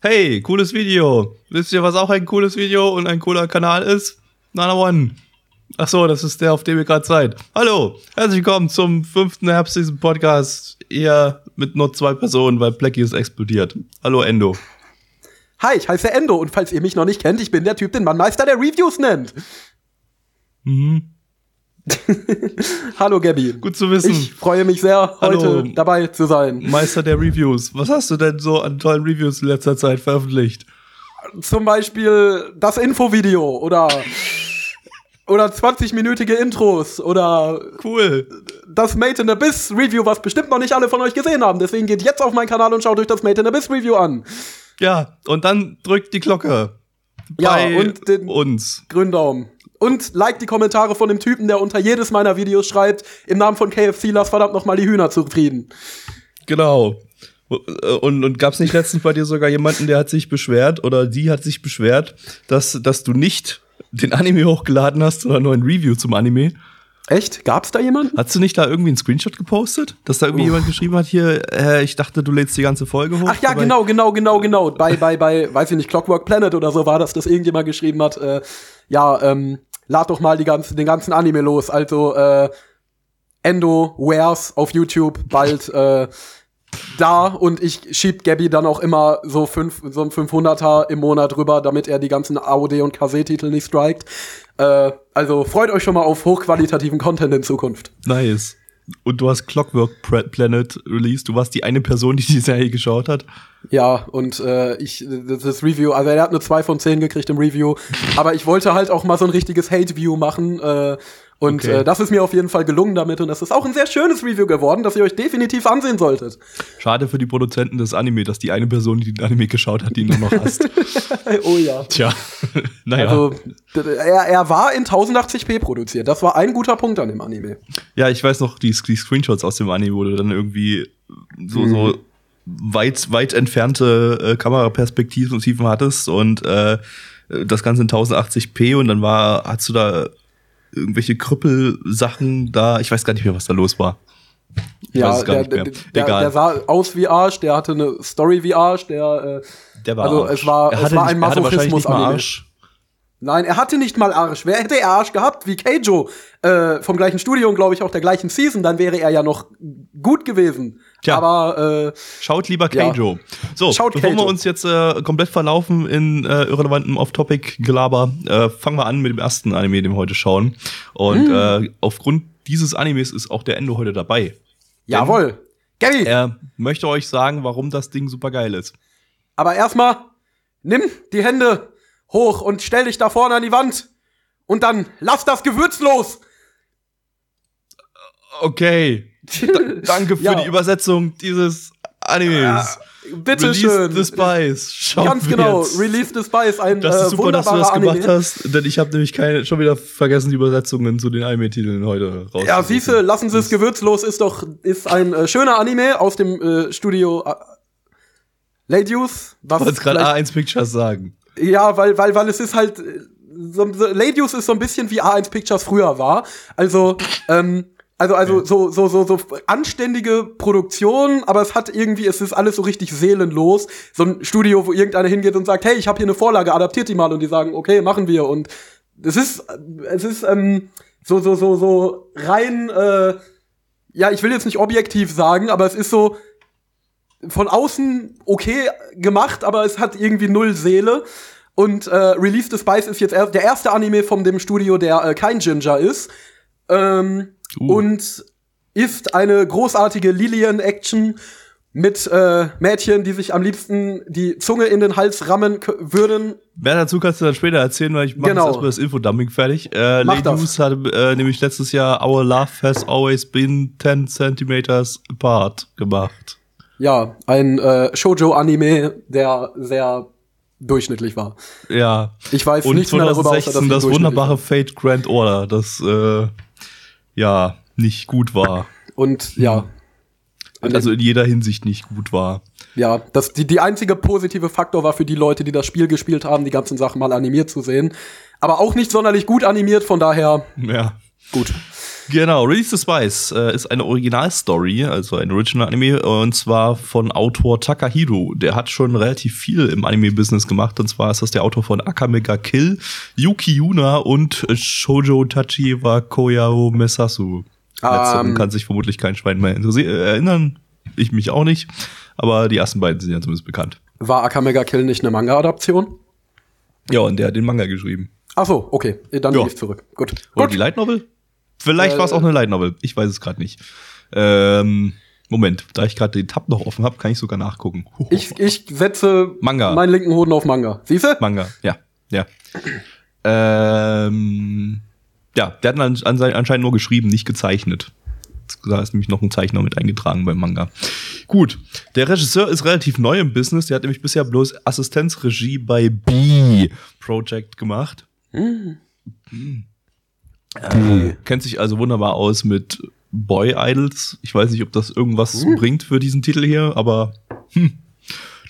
Hey, cooles Video. Wisst ihr, was auch ein cooles Video und ein cooler Kanal ist? Nana One. Ach so, das ist der, auf dem ihr gerade seid. Hallo, herzlich willkommen zum fünften herbstlichen Podcast. Hier mit nur zwei Personen, weil Blackie ist explodiert. Hallo, Endo. Hi, ich heiße Endo und falls ihr mich noch nicht kennt, ich bin der Typ, den Mannmeister der Reviews nennt. Mhm. Hallo Gabby. Gut zu wissen. Ich freue mich sehr, heute Hallo. dabei zu sein. Meister der Reviews. Was hast du denn so an tollen Reviews in letzter Zeit veröffentlicht? Zum Beispiel das Infovideo oder oder 20-minütige Intros oder Cool. das Made in Abyss Review, was bestimmt noch nicht alle von euch gesehen haben. Deswegen geht jetzt auf meinen Kanal und schaut euch das Made in Abyss Review an. Ja, und dann drückt die Glocke. Ja, und den- uns. Grünen Daumen. Und like die Kommentare von dem Typen, der unter jedes meiner Videos schreibt, im Namen von KFC, lass verdammt noch mal die Hühner zufrieden. Genau. Und, und gab es nicht letztens bei dir sogar jemanden, der hat sich beschwert oder die hat sich beschwert, dass, dass du nicht den Anime hochgeladen hast, sondern nur ein Review zum Anime? Echt? Gab's da jemanden? Hast du nicht da irgendwie einen Screenshot gepostet? Dass da irgendwie jemand geschrieben hat, hier, äh, ich dachte, du lädst die ganze Folge hoch. Ach ja, genau, genau, genau, genau. Bei, bei, bei, weiß ich nicht, Clockwork Planet oder so war das, dass irgendjemand geschrieben hat, äh, ja, ähm, lad doch mal die ganze, den ganzen Anime los. Also, äh, Endo Wares auf YouTube bald, äh, da und ich schieb Gabby dann auch immer so fünf, so ein 500er im Monat rüber, damit er die ganzen AOD und KC-Titel nicht strikt. Äh, also freut euch schon mal auf hochqualitativen Content in Zukunft. Nice. Und du hast Clockwork Planet released. Du warst die eine Person, die die Serie geschaut hat. Ja, und äh, ich, das das Review, also er hat eine 2 von 10 gekriegt im Review, aber ich wollte halt auch mal so ein richtiges Hate-View machen äh, und Okay. äh, das ist mir auf jeden Fall gelungen damit und das ist auch ein sehr schönes Review geworden, das ihr euch definitiv ansehen solltet. Schade für die Produzenten des Anime, dass die eine Person, die den Anime geschaut hat, die ihn nur noch hasst. oh ja. Tja. naja. Also, er, er war in 1080p produziert. Das war ein guter Punkt an dem Anime. Ja, ich weiß noch, die, die Screenshots aus dem Anime, wo du dann irgendwie so, so weit, weit entfernte äh, Kameraperspektiven hattest und äh, das Ganze in 1080p und dann war, hast du da irgendwelche Krüppelsachen da, ich weiß gar nicht mehr, was da los war. Ich gar der, der, der, Egal. der sah aus wie Arsch, der hatte eine Story wie Arsch, der äh, Der war also Arsch. es war- er es war nicht, ein er mal Masochismus-Anime. Arsch. Nein, er hatte nicht mal Arsch. Wer hätte er Arsch gehabt? Wie Keijo äh, vom gleichen Studio und glaube ich auch der gleichen Season, dann wäre er ja noch gut gewesen. Tja. Aber äh, Schaut lieber Ja. Keijo. So, Schaut bevor Keijo. wir uns jetzt äh, komplett verlaufen in äh, irrelevantem Off-Topic-Gelaber, äh, fangen wir an mit dem ersten Anime, den wir heute schauen. Und Hm. äh, aufgrund dieses Animes ist auch der Endo heute dabei. jawohl. Gabby, Er möchte euch sagen, warum das Ding super geil ist. aber erstmal nimm die Hände hoch und stell dich da vorne an die Wand und dann lass das Gewürz los. Okay. Da danke für Ja. die Übersetzung dieses Animes. Bitte Release schön. the Spice. Schauen Ganz genau. jetzt. Release the Spice, ein Das äh, ist super, dass du das Anime. gemacht hast, denn ich habe nämlich keine, schon wieder vergessen, die Übersetzungen zu den Anime-Titeln heute raus. Ja, siehste, lassen Sie es gewürzlos ist doch ist ein äh, schöner Anime aus dem äh, Studio äh, Ladies. Was Ich wollte gerade vielleicht- A1 Pictures sagen. Ja, weil, weil, weil es ist halt, äh, so, so, Ladies ist so ein bisschen wie A1 Pictures früher war. Also, ähm, also, also so, so, so, so anständige Produktion, aber es hat irgendwie, es ist alles so richtig seelenlos. So ein Studio, wo irgendeiner hingeht und sagt, hey, ich habe hier eine Vorlage, adaptiert die mal und die sagen, okay, machen wir. Und es ist, es ist ähm, so, so, so, so rein, äh, ja, ich will jetzt nicht objektiv sagen, aber es ist so von außen okay gemacht, aber es hat irgendwie null Seele. Und äh, Release the Spice ist jetzt er der erste Anime von dem Studio, der äh, kein Ginger ist. Ähm, Uh. Und ist eine großartige Lillian-Action mit äh, Mädchen, die sich am liebsten die Zunge in den Hals rammen würden. Mehr dazu kannst du dann später erzählen, weil ich mache Genau. jetzt erstmal das Infodumping fertig. Äh, Mach Lady News hat äh, nämlich letztes Jahr Our Love Has Always Been 10 Centimeters Apart gemacht. ja, ein äh, Shoujo-Anime, der sehr durchschnittlich war. Ja. Ich weiß Und nichts mehr darüber, außer 2016 dass das wunderbare Fate Grand Order, das äh, ja nicht gut war. Und ja, Also in jeder Hinsicht nicht gut war. ja, das, die, die einzige positive Faktor war für die Leute, die das Spiel gespielt haben, die ganzen Sachen mal animiert zu sehen. Aber auch nicht sonderlich gut animiert, von daher Ja. gut. Genau, Release the Spice äh, ist eine Originalstory, also ein Original Anime, und zwar von Autor Takahiro. Der hat schon relativ viel im Anime-Business gemacht, und zwar ist das der Autor von Akamega Kill, Yuki Yuna und Shoujo Tachi wa Koyao Mesasu. Letzteren Ähm. kann sich vermutlich kein Schwein mehr äh, erinnern. Ich mich auch nicht. Aber die ersten beiden sind ja zumindest bekannt. War Akamega Kill nicht eine Manga-Adaption? Ja, und der hat den Manga geschrieben. Ach so, okay, dann Ja. gehe ich zurück. Gut. Oder Gut. die Light Novel? Vielleicht Äh, war es auch eine Light Novel. Ich weiß es gerade nicht. Ähm, Moment, da ich gerade den Tab noch offen habe, kann ich sogar nachgucken. Ich, ich setze Manga. meinen linken Hoden auf Manga. Siehst du? Manga, ja, ja. Ähm, ja, der hat an, an, anscheinend nur geschrieben, nicht gezeichnet. Da ist nämlich noch ein Zeichner mit eingetragen beim Manga. Gut, der Regisseur ist relativ neu im Business. Der hat nämlich bisher bloß Assistenzregie bei B Project gemacht. Äh, kennt sich also wunderbar aus mit Boy Idols. Ich weiß nicht, ob das irgendwas bringt für diesen Titel hier, aber hm.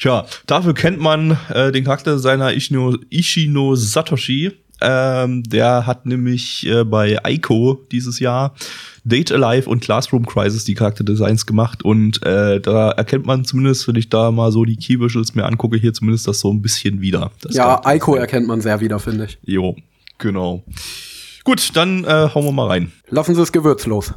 Tja, dafür kennt man äh, den Charakterdesigner Ishino, Ishino Satoshi. Ähm, der hat nämlich äh, bei Aiko dieses Jahr Date Alive und Classroom Crisis die Charakterdesigns gemacht und äh, da erkennt man zumindest, wenn ich da mal so die Key Visuals mir angucke, hier zumindest das so ein bisschen wieder. Das Ja, Charakter- Aiko erkennt man sehr wieder, finde ich. Jo, genau. Gut, dann äh, hauen wir mal rein. Lassen Sie es gewürzlos.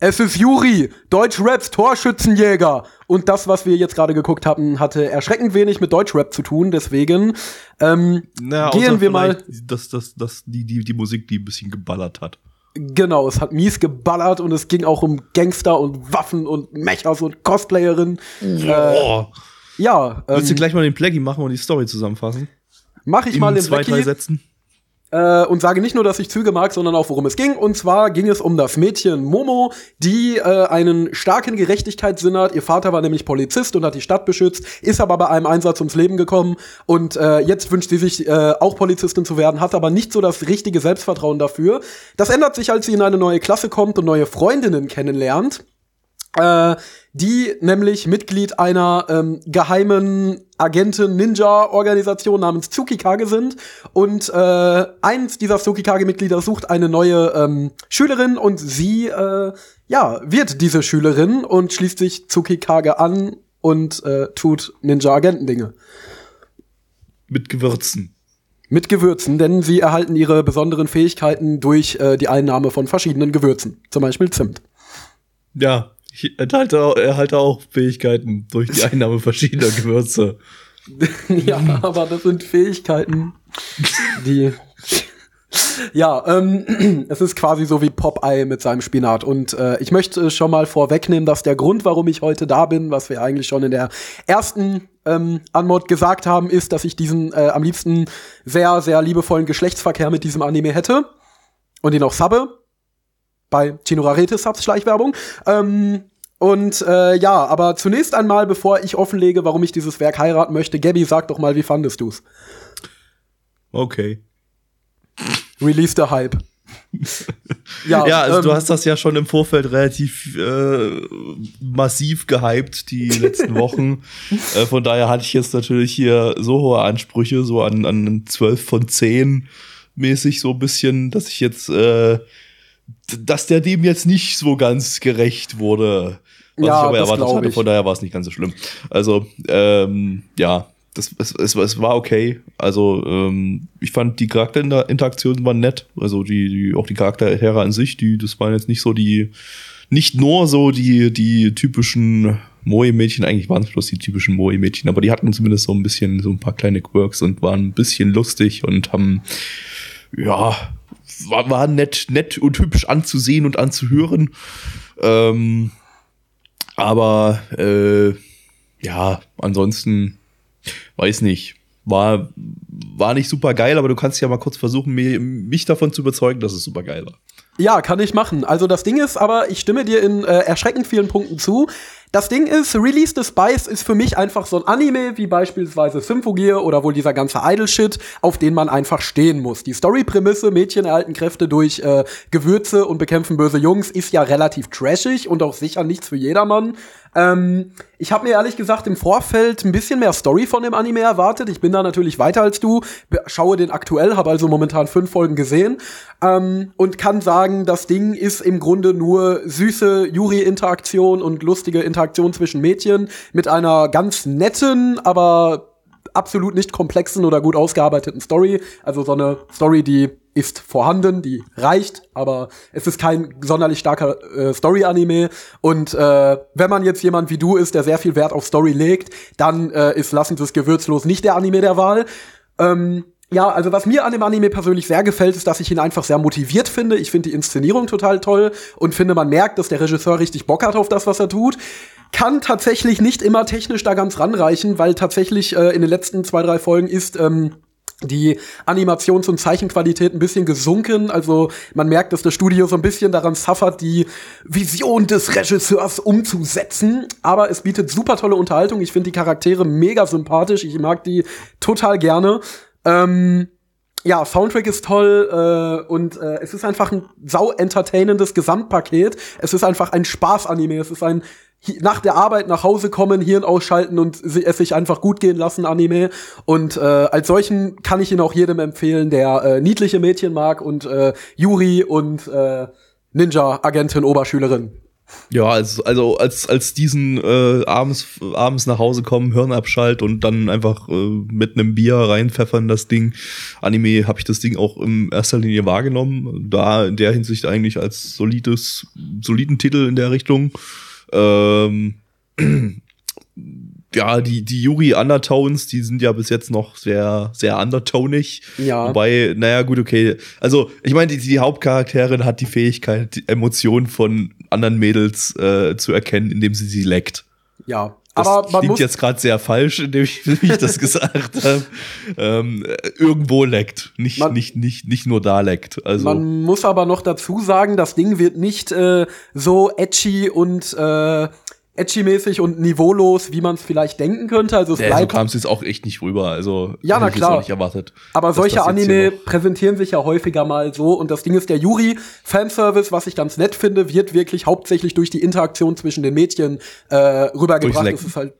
Es ist Juri, Deutschraps Torschützenjäger. Und das, was wir jetzt gerade geguckt haben, hatte erschreckend wenig mit Deutschrap zu tun. Deswegen ähm, Na, gehen wir mal. Dass, dass, dass die, die, die Musik, die ein bisschen geballert hat. Genau, es hat mies geballert und es ging auch um Gangster und Waffen und Mechas und Cosplayerinnen. Boah. Ja, Willst du ähm, gleich mal den Plaggy machen und die Story zusammenfassen? mach ich In mal den zwei, drei. Sätzen. Äh, und sage nicht nur, dass ich Züge mag, sondern auch, worum es ging. Und zwar ging es um das Mädchen Momo, die äh, einen starken Gerechtigkeitssinn hat. Ihr Vater war nämlich Polizist und hat die Stadt beschützt, ist aber bei einem Einsatz ums Leben gekommen. Und äh, jetzt wünscht sie sich äh, auch Polizistin zu werden, hat aber nicht so das richtige Selbstvertrauen dafür. Das ändert sich, als sie in eine neue Klasse kommt und neue Freundinnen kennenlernt äh, die nämlich Mitglied einer ähm, geheimen Agenten-Ninja-Organisation namens Tsukikage sind. Und äh, eins dieser Tsukikage-Mitglieder sucht eine neue ähm, Schülerin und sie äh, ja, wird diese Schülerin und schließt sich Tsukikage an und äh, tut Ninja-Agenten-Dinge. Mit Gewürzen. Mit Gewürzen, denn sie erhalten ihre besonderen Fähigkeiten durch äh, die Einnahme von verschiedenen Gewürzen. Zum Beispiel Zimt. Ja, ich erhalte, auch- erhalte auch Fähigkeiten durch die Einnahme verschiedener Gewürze. Ja, aber das sind Fähigkeiten, die. Ja, ähm, es ist quasi so wie Popeye mit seinem Spinat. Und äh, ich möchte schon mal vorwegnehmen, dass der Grund, warum ich heute da bin, was wir eigentlich schon in der ersten ähm, Anmod gesagt haben, ist, dass ich diesen äh, am liebsten sehr, sehr liebevollen Geschlechtsverkehr mit diesem Anime hätte. Und ihn auch subbe. Bei Chinorarete Subs Schleichwerbung. Ähm, und äh, ja, aber zunächst einmal, bevor ich offenlege, warum ich dieses Werk heiraten möchte, Gabby, sag doch mal, wie fandest du's? Okay. Release the Hype. ja, Ja, also ähm, du hast das ja schon im Vorfeld relativ äh, massiv gehypt, die letzten Wochen. äh, von daher hatte ich jetzt natürlich hier so hohe Ansprüche, so an, an 12 von 10 mäßig so ein bisschen, dass ich jetzt, äh, dass der dem jetzt nicht so ganz gerecht wurde, was Ja, ich aber erwartet hatte. Von daher war es nicht ganz so schlimm. Also, ähm, ja, das, es, es, es war okay. Also, ähm, ich fand die Charakterinteraktionen waren nett. Also die, die auch die Charaktere an sich, die, das waren jetzt nicht so die, nicht nur so die, die typischen Moe-Mädchen, eigentlich waren es bloß die typischen Moe-Mädchen, aber die hatten zumindest so ein bisschen, so ein paar kleine Quirks und waren ein bisschen lustig und haben, ja, war, war nett, nett und hübsch anzusehen und anzuhören. Ähm, aber äh, ja, ansonsten weiß nicht. War, war nicht super geil, aber du kannst ja mal kurz versuchen, mir, mich davon zu überzeugen, dass es super geil war. Ja, kann ich machen. Also das Ding ist aber, ich stimme dir in äh, erschreckend vielen Punkten zu. Das Ding ist, Release the Spice ist für mich einfach so ein Anime, wie beispielsweise Symphogear oder wohl dieser ganze Idol-Shit, auf den man einfach stehen muss. Die Story-Prämisse, Mädchen erhalten Kräfte durch äh, Gewürze und bekämpfen böse Jungs, ist ja relativ trashig und auch sicher nichts für jedermann. Ähm, ich habe mir ehrlich gesagt im Vorfeld ein bisschen mehr Story von dem Anime erwartet. Ich bin da natürlich weiter als du, schaue den aktuell, habe also momentan fünf Folgen gesehen ähm, und kann sagen, das Ding ist im Grunde nur süße Yuri-Interaktion und lustige Interaktion zwischen Mädchen mit einer ganz netten, aber absolut nicht komplexen oder gut ausgearbeiteten Story. Also so eine Story, die ist vorhanden, die reicht, aber es ist kein sonderlich starker äh, Story-Anime. Und äh, wenn man jetzt jemand wie du ist, der sehr viel Wert auf Story legt, dann äh, ist Lassen es gewürzlos nicht der Anime der Wahl. Ähm, ja, also was mir an dem Anime persönlich sehr gefällt, ist, dass ich ihn einfach sehr motiviert finde. Ich finde die Inszenierung total toll und finde, man merkt, dass der Regisseur richtig Bock hat auf das, was er tut. Kann tatsächlich nicht immer technisch da ganz ranreichen, weil tatsächlich äh, in den letzten zwei, drei Folgen ist ähm, die Animations- und Zeichenqualität ein bisschen gesunken. Also man merkt, dass das Studio so ein bisschen daran suffert, die Vision des Regisseurs umzusetzen. Aber es bietet super tolle Unterhaltung. Ich finde die Charaktere mega sympathisch. Ich mag die total gerne. Ähm ja, Soundtrack ist toll äh, und äh, es ist einfach ein sau entertainendes Gesamtpaket. Es ist einfach ein Spaß-Anime. Es ist ein nach der Arbeit nach Hause kommen, Hirn ausschalten und es sich einfach gut gehen lassen, Anime. Und äh, als solchen kann ich ihn auch jedem empfehlen, der äh, niedliche Mädchen mag und äh, Yuri und äh, Ninja-Agentin, Oberschülerin. Ja, also, also als, als diesen äh, abends, abends nach Hause kommen, Hirn abschalt und dann einfach äh, mit einem Bier reinpfeffern das Ding. Anime habe ich das Ding auch in erster Linie wahrgenommen. Da in der Hinsicht eigentlich als solides, soliden Titel in der Richtung. Ähm, ja, die, die Yuri Undertones, die sind ja bis jetzt noch sehr, sehr undertonig. Ja. Wobei, naja, gut, okay. Also, ich meine, die, die Hauptcharakterin hat die Fähigkeit, die Emotionen von anderen Mädels äh, zu erkennen, indem sie sie leckt. Ja. Das aber man klingt jetzt gerade sehr falsch, indem ich, wie ich das gesagt habe. Ähm, äh, irgendwo leckt, nicht, Man- nicht, nicht, nicht nur da leckt. Also Man muss aber noch dazu sagen, das Ding wird nicht äh, so edgy und äh, edgy-mäßig und niveaulos, wie man es vielleicht denken könnte. Also es so bleibt, kam es jetzt auch echt nicht rüber. Also Ja, na klar. nicht erwartet. aber solche Anime präsentieren sich ja häufiger mal so. Und das Ding ist, der Yuri-Fanservice, was ich ganz nett finde, wird wirklich hauptsächlich durch die Interaktion zwischen den Mädchen äh, rübergebracht. Das ist halt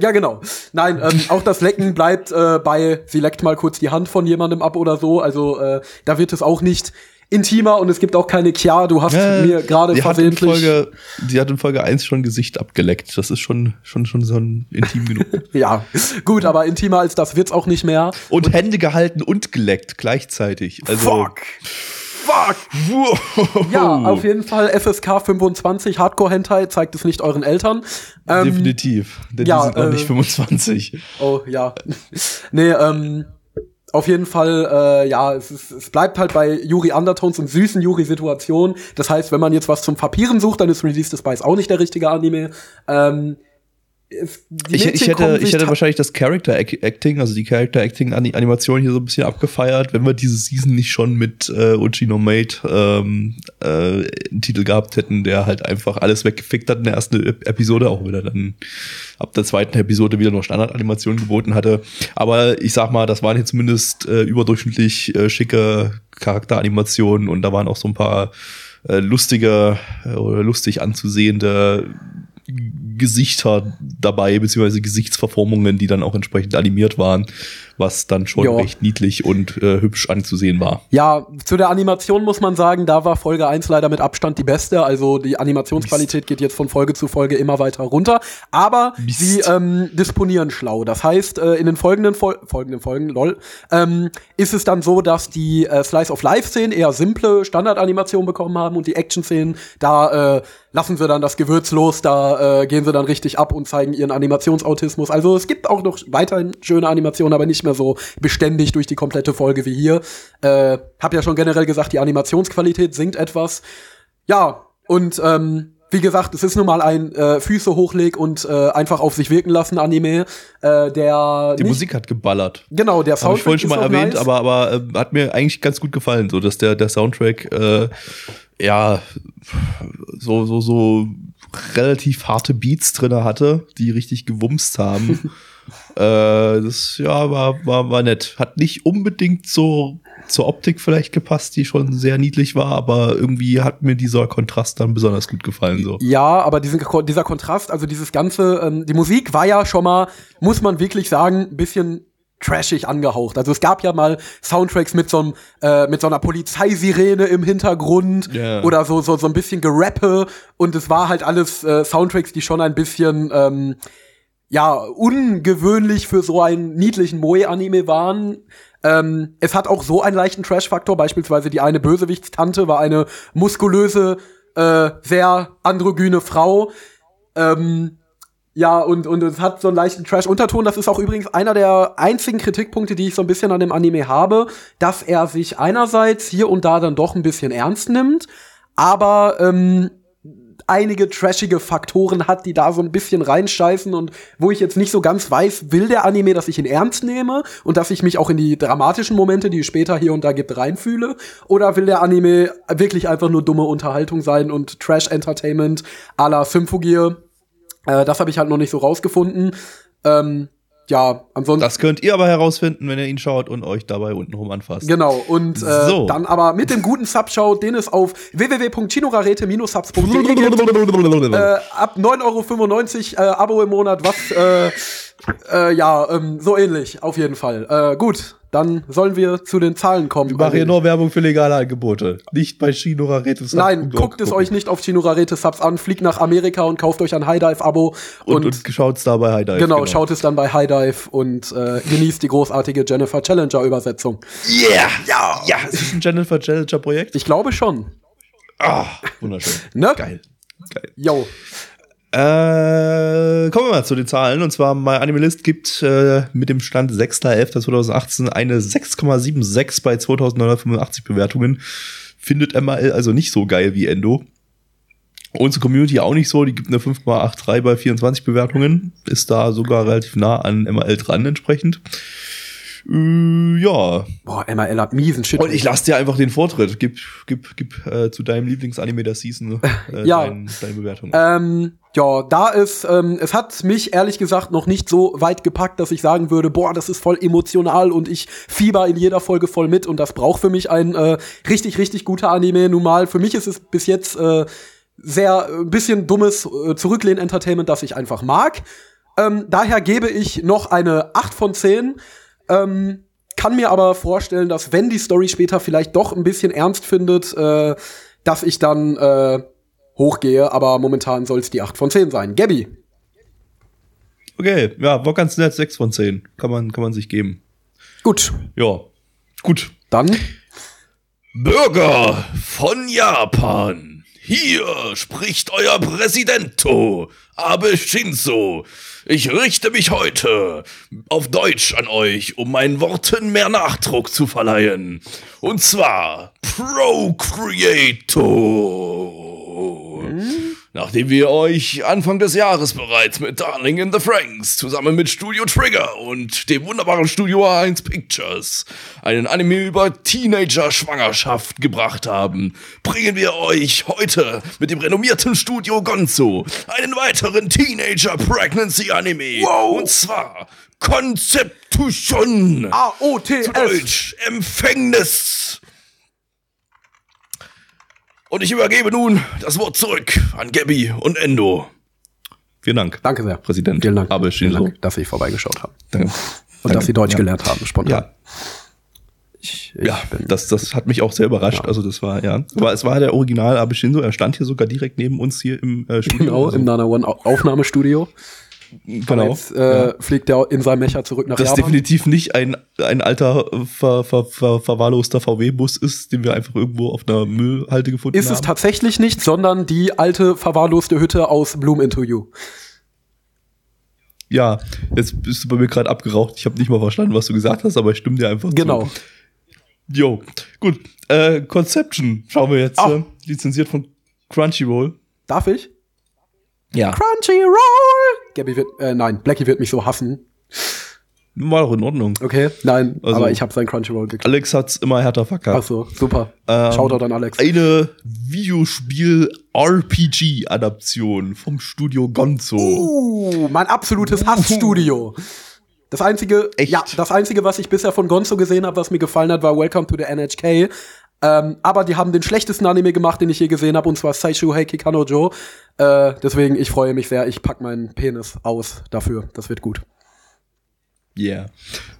ja, genau. Nein, ähm, auch das Lecken bleibt äh, bei, sie leckt mal kurz die Hand von jemandem ab oder so. Also äh, da wird es auch nicht intimer und es gibt auch keine Kja, du hast Äh, mir gerade versehentlich. Folge, die hat in Folge 1 schon Gesicht abgeleckt. Das ist schon, schon, schon so ein intim genug. Ja, gut, aber intimer als das wird's auch nicht mehr. Und Hände gehalten und geleckt gleichzeitig. Also, Fuck! Fuck! Ja, auf jeden Fall FSK 25 Hardcore Hentai zeigt es nicht euren Eltern. Ähm, Definitiv. Denn ja, die sind noch äh, nicht 25. Oh ja. nee, ähm, auf jeden Fall, äh, ja, es, ist, es bleibt halt bei Yuri Undertones und süßen Yuri-Situationen. Das heißt, wenn man jetzt was zum Papieren sucht, dann ist Release the Spice auch nicht der richtige Anime. Ähm, Ich, ich hätte, ich hätte wahrscheinlich das Character Ac- Acting, also die Character Acting Ani- Animation hier so ein bisschen abgefeiert, wenn wir diese Season nicht schon mit äh, Uchi no Mate ähm, äh, einen Titel gehabt hätten, der halt einfach alles weggefickt hat in der ersten Ep- Episode, auch wieder dann ab der zweiten Episode wieder noch Standardanimationen geboten hatte. Aber ich sag mal, das waren hier zumindest äh, überdurchschnittlich äh, schicke Charakteranimationen und da waren auch so ein paar äh, lustige äh, oder lustig anzusehende Gesichter dabei, beziehungsweise Gesichtsverformungen, die dann auch entsprechend animiert waren, was dann schon Ja. recht niedlich und äh, hübsch anzusehen war. Ja, zu der Animation muss man sagen, da war Folge 1 leider mit Abstand die beste. Also die Animationsqualität geht jetzt von Folge zu Folge immer weiter runter. Aber Mist. sie ähm, disponieren schlau. Das heißt, äh, in den folgenden, Fol folgenden Folgen, lol, ähm, ist es dann so, dass die äh, Slice of Life-Szenen eher simple Standardanimationen bekommen haben und die Action-Szenen, da äh, lassen sie dann das Gewürz los, da äh, gehen sie dann richtig ab und zeigen ihren Animationsautismus. Also es gibt auch noch weiterhin schöne Animationen, aber nicht mehr so beständig durch die komplette Folge wie hier. Äh, hab ja schon generell gesagt, die Animationsqualität sinkt etwas. Ja, und ähm, wie gesagt, es ist nun mal ein äh, Füße hochleg und äh, einfach auf sich wirken lassen Anime, äh, der Die nicht, Musik hat geballert. genau, der Soundtrack ich vorhin schon mal erwähnt, nice. aber, aber äh, hat mir eigentlich ganz gut gefallen, so dass der, der Soundtrack äh, ja so, so, so relativ harte Beats drinne hatte, die richtig gewumst haben. äh, das ja war, war, war nett. Hat nicht unbedingt so zur Optik vielleicht gepasst, die schon sehr niedlich war, aber irgendwie hat mir dieser Kontrast dann besonders gut gefallen. So. Ja, aber diesen, dieser Kontrast, also dieses ganze, ähm, die Musik war ja schon mal, muss man wirklich sagen, ein bisschen trashig angehaucht. Also es gab ja mal Soundtracks mit so, einem, äh, mit so einer Polizeisirene im Hintergrund Ja. oder so, so, so ein bisschen Gerappe und es war halt alles äh, Soundtracks, die schon ein bisschen ähm, ja, ungewöhnlich für so einen niedlichen Moe-Anime waren. Ähm, es hat auch so einen leichten Trash-Faktor. Beispielsweise die eine Bösewichtstante war eine muskulöse, äh, sehr androgyne Frau. Ähm, ja, und, und es hat so einen leichten Trash-Unterton. Das ist auch übrigens einer der einzigen Kritikpunkte, die ich so ein bisschen an dem Anime habe, dass er sich einerseits hier und da dann doch ein bisschen ernst nimmt, aber ähm, einige trashige Faktoren hat, die da so ein bisschen reinscheißen und wo ich jetzt nicht so ganz weiß, will der Anime, dass ich ihn ernst nehme und dass ich mich auch in die dramatischen Momente, die es später hier und da gibt, reinfühle? Oder will der Anime wirklich einfach nur dumme Unterhaltung sein und Trash-Entertainment à la Symphogear? Äh, das habe ich halt noch nicht so rausgefunden. Ähm, ja, ansonsten. Das könnt ihr aber herausfinden, wenn ihr ihn schaut und euch dabei unten rum anfasst. Genau, und äh, So. dann aber mit dem guten Subshow, den es auf www.chinorarete-subs.de äh, ab 9,95 Euro äh, Abo im Monat, was, äh, äh, ja, ähm, so ähnlich, auf jeden Fall. Äh, gut, dann sollen wir zu den Zahlen kommen. Ich mache hier nur Werbung für legale Angebote. Nicht bei Shinoraretes. Nein, guckt es euch nicht auf Chinorarete Subs an, fliegt nach Amerika und kauft euch ein High Dive Abo Und, und, schaut's da bei High Dive. Genau, schaut es dann bei High Dive und äh, genießt die großartige Jennifer Challenger Übersetzung. Yeah! Ja! Ja! Ist das ein Jennifer Challenger Projekt? Ich glaube schon. Ah, wunderschön. Ne? Geil. Geil. Yo. Äh, kommen wir mal zu den Zahlen. Und zwar, My Animalist gibt äh, mit dem Stand 6.11.2018 eine 6,76 bei 2985 Bewertungen. Findet MAL also nicht so geil wie Endo. Unsere Community auch nicht so. Die gibt eine 5,83 bei 24 Bewertungen. Ist da sogar relativ nah an MAL dran entsprechend. Äh, ja. Boah, MRL hat miesen Shit. Und ich lasse dir einfach den Vortritt. Gib, gib, gib äh, zu deinem Lieblingsanime der Season äh, Ja. dein, deine Bewertung. Ähm, ja, da ist, ähm, es hat mich ehrlich gesagt noch nicht so weit gepackt, dass ich sagen würde, boah, das ist voll emotional und ich fieber in jeder Folge voll mit und das braucht für mich ein äh, richtig, richtig guter Anime. Nun mal, für mich ist es bis jetzt äh, sehr äh, bisschen dummes äh, Zurücklehn-Entertainment, das ich einfach mag. Ähm, daher gebe ich noch eine 8 von 10. Ähm, kann mir aber vorstellen, dass wenn die Story später vielleicht doch ein bisschen ernst findet, äh, dass ich dann äh, hochgehe, aber momentan soll es die 8 von 10 sein. Gabby, Okay, ja, war ganz nett, 6 von 10. Kann man, kann man sich geben. gut, Ja, gut. dann Bürger von Japan, hier spricht euer Präsidento, Abe Shinzo. Ich richte mich heute auf Deutsch an euch, um meinen Worten mehr Nachdruck zu verleihen. Und zwar Procreator. Nachdem wir euch Anfang des Jahres bereits mit Darling in the Franks zusammen mit Studio Trigger und dem wunderbaren Studio A1 Pictures einen Anime über Teenager-Schwangerschaft gebracht haben, bringen wir euch heute mit dem renommierten Studio Gonzo einen weiteren Teenager-Pregnancy-Anime. Und zwar Conceptution. Zu A-O-T-S. Deutsch Empfängnis. Und ich übergebe nun das Wort zurück an Gabby und Endo. Vielen Dank. Danke sehr. Präsident Vielen Dank. Abe Vielen. Dank, dass Sie vorbeigeschaut haben. Danke. Und dass Sie Deutsch ja. gelernt haben, spontan. Ja, Ich, ich ja das, das hat mich auch sehr überrascht. Ja. Also das war, ja. Aber es war der Original Abe Shinzo. Er stand hier sogar direkt neben uns hier im äh, Studio. genau Also, im Nana One Au- Aufnahmestudio. Genau. Jetzt äh, fliegt er in seinem Mecher zurück nach das Japan. definitiv nicht ein, ein alter, ver, ver, ver, verwahrloster VW-Bus ist, den wir einfach irgendwo auf einer Müllhalde gefunden Ist haben. es tatsächlich nicht, sondern die alte verwahrloste Hütte aus Bloom Into You. Ja, jetzt bist du bei mir gerade abgeraucht. Ich habe nicht mal verstanden, was du gesagt hast, aber ich stimme dir einfach Genau. zu. Jo, gut. Äh, Conception schauen wir jetzt. Ah. Äh, lizenziert von Crunchyroll. Darf ich? Ja. Crunchyroll! Gabby wird, äh, nein, Blackie wird mich so hassen. War doch in Ordnung. Okay, nein, Also- aber ich habe sein Crunchyroll geklickt. Alex hat's immer härter verkackt. Ach so, super. Ähm, Shoutout an Alex. Eine Videospiel-RPG-Adaption vom Studio Gonzo. Uh, mein absolutes Hassstudio. Das einzige, Echt? ja, das einzige, was ich bisher von Gonzo gesehen habe, was mir gefallen hat, war Welcome to the NHK. Ähm, aber die haben den schlechtesten Anime gemacht, den ich je gesehen habe, und zwar Saishu Heiki Kanojo. Äh, deswegen, ich freue mich sehr. Ich pack meinen Penis aus dafür. Das wird gut. Yeah.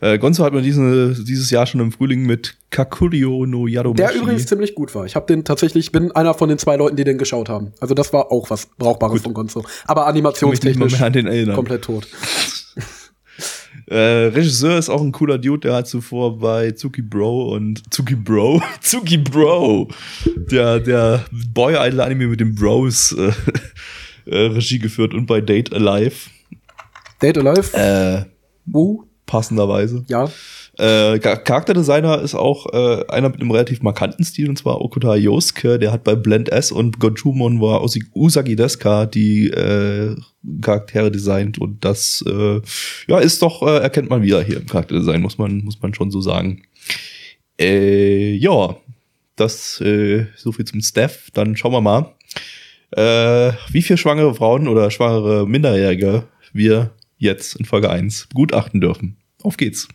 Äh, Gonzo hat mir diese, dieses Jahr schon im Frühling mit Kakurio no Yadomeshi. Der übrigens ziemlich gut war. Ich habe den tatsächlich, bin einer von den zwei Leuten, die den geschaut haben. Also das war auch was Brauchbares von Gonzo. Aber animationstechnisch komplett tot. Äh, Regisseur ist auch ein cooler Dude, der hat zuvor bei Zuki Bro und Zuki Bro, Zuki Bro, der, der Boy Idol Anime mit den Bros äh, äh, Regie geführt und bei Date Alive, Date Alive? äh, Uh, passenderweise. ja. Äh, Char- Charakterdesigner ist auch äh, einer mit einem relativ markanten Stil, und zwar Okuta Yosuke, der hat bei Blend S und Gochumon war Usagi Deska die äh, Charaktere designt und das äh, ja ist doch, äh, erkennt man wieder hier im Charakterdesign, muss man, muss man schon so sagen. Äh, ja, das äh, so viel zum Staff. Dann schauen wir mal, äh, wie viele schwangere Frauen oder schwangere Minderjährige wir jetzt in Folge 1 begutachten dürfen. Auf geht's.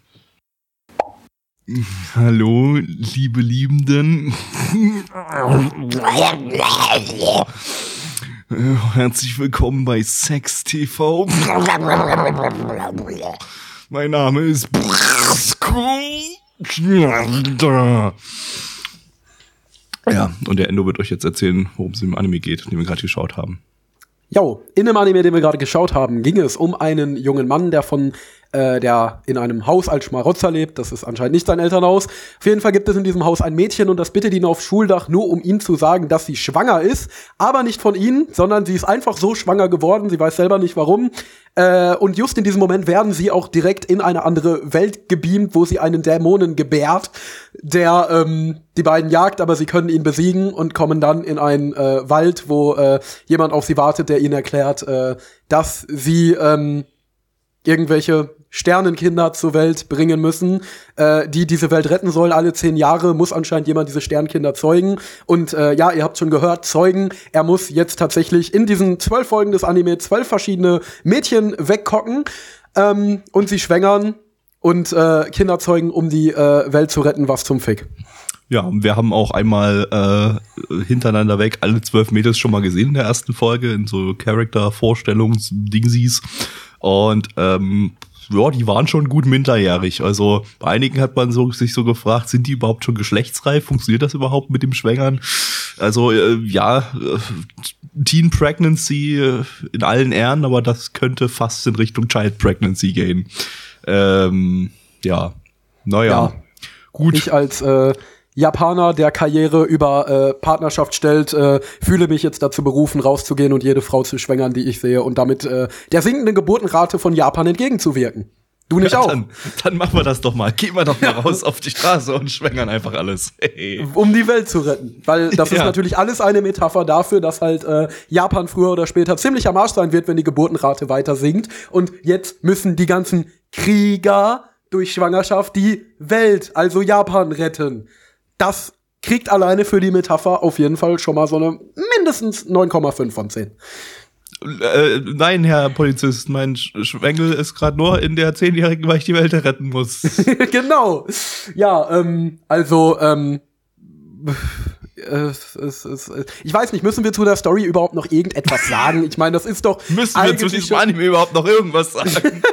Hallo, liebe Liebenden. Herzlich willkommen bei Sex TV. Mein Name ist Ja, und der Endo wird euch jetzt erzählen, worum es im Anime geht, den wir gerade geschaut haben. Jo, in dem Anime, den wir gerade geschaut haben, ging es um einen jungen Mann, der von äh, der in einem Haus als Schmarotzer lebt. Das ist anscheinend nicht sein Elternhaus. Auf jeden Fall gibt es in diesem Haus ein Mädchen und das bittet ihn aufs Schuldach, nur um ihm zu sagen, dass sie schwanger ist. Aber nicht von ihm, sondern sie ist einfach so schwanger geworden. Sie weiß selber nicht warum. Äh, und just in diesem Moment werden sie auch direkt in eine andere Welt gebeamt, wo sie einen Dämonen gebärt, der ähm, die beiden jagt, aber sie können ihn besiegen und kommen dann in einen äh, Wald, wo äh, jemand auf sie wartet, der ihnen erklärt, äh, dass sie ähm, irgendwelche Sternenkinder zur Welt bringen müssen, äh, die diese Welt retten soll. Alle zehn Jahre muss anscheinend jemand diese Sternkinder zeugen. Und äh, ja, ihr habt schon gehört, zeugen. Er muss jetzt tatsächlich in diesen zwölf Folgen des Anime zwölf verschiedene Mädchen wegkocken ähm, und sie schwängern und äh, Kinder zeugen, um die äh, Welt zu retten. Was zum Fick. Ja, wir haben auch einmal äh, hintereinander weg alle zwölf Mädels schon mal gesehen in der ersten Folge, in so Charakter-Vorstellungs-Dingsies. Und ähm, ja, die waren schon gut minderjährig. Also bei einigen hat man so, sich so gefragt, sind die überhaupt schon geschlechtsreif? Funktioniert das überhaupt mit dem Schwängern? Also äh, ja, äh, Teen Pregnancy äh, in allen Ehren, aber das könnte fast in Richtung Child Pregnancy gehen. Ähm, ja, naja. Ja. Gut. Ich als äh, Japaner, der Karriere über äh, Partnerschaft stellt, äh, fühle mich jetzt dazu berufen, rauszugehen und jede Frau zu schwängern, die ich sehe, und damit äh, der sinkenden Geburtenrate von Japan entgegenzuwirken. Du nicht Ja, auch. Dann, dann machen wir das doch mal. Gehen wir doch mal raus auf die Straße und schwängern einfach alles. Hey. Um die Welt zu retten. Weil das ist Ja. natürlich alles eine Metapher dafür, dass halt äh, Japan früher oder später ziemlich am Arsch sein wird, wenn die Geburtenrate weiter sinkt. Und jetzt müssen die ganzen Krieger durch Schwangerschaft die Welt, also Japan, retten. Das kriegt alleine für die Metapher auf jeden Fall schon mal so eine mindestens 9,5 von 10. Äh, nein, Herr Polizist, mein Sch Schwengel ist gerade nur in der Zehnjährigen, weil ich die Welt retten muss. genau. Ja, ähm, also, ähm, es, es, es, ich weiß nicht, müssen wir zu der Story überhaupt noch irgendetwas sagen? Ich meine, das ist doch Müssen wir zu diesem Anime überhaupt noch irgendwas sagen?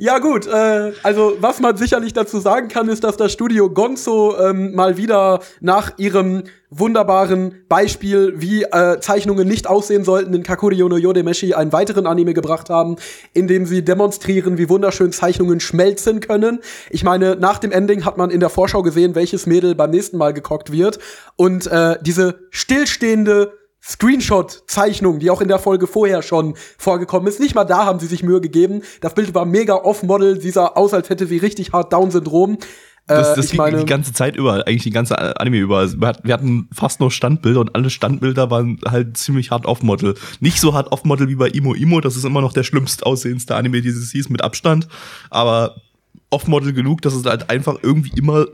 Ja gut, äh, also was man sicherlich dazu sagen kann, ist, dass das Studio Gonzo ähm, mal wieder nach ihrem wunderbaren Beispiel, wie äh, Zeichnungen nicht aussehen sollten, in Kakurio no Yodemeshi einen weiteren Anime gebracht haben, in dem sie demonstrieren, wie wunderschön Zeichnungen schmelzen können. Ich meine, nach dem Ending hat man in der Vorschau gesehen, welches Mädel beim nächsten Mal gekockt wird. Und äh, diese stillstehende Screenshot-Zeichnung, die auch in der Folge vorher schon vorgekommen ist. Nicht mal da haben sie sich Mühe gegeben. Das Bild war mega off-Model. Sie sah aus, als hätte sie richtig hart Down-Syndrom. Das, Äh, das ging meine- die ganze Zeit über, eigentlich die ganze Anime über. Wir hat- wir hatten fast nur Standbilder und alle Standbilder waren halt ziemlich hart off-Model. Nicht so hart off-Model wie bei Imo Imo, das ist immer noch der schlimmst aussehendste Anime dieses hieß mit Abstand. Aber off-model genug, dass es halt einfach irgendwie immer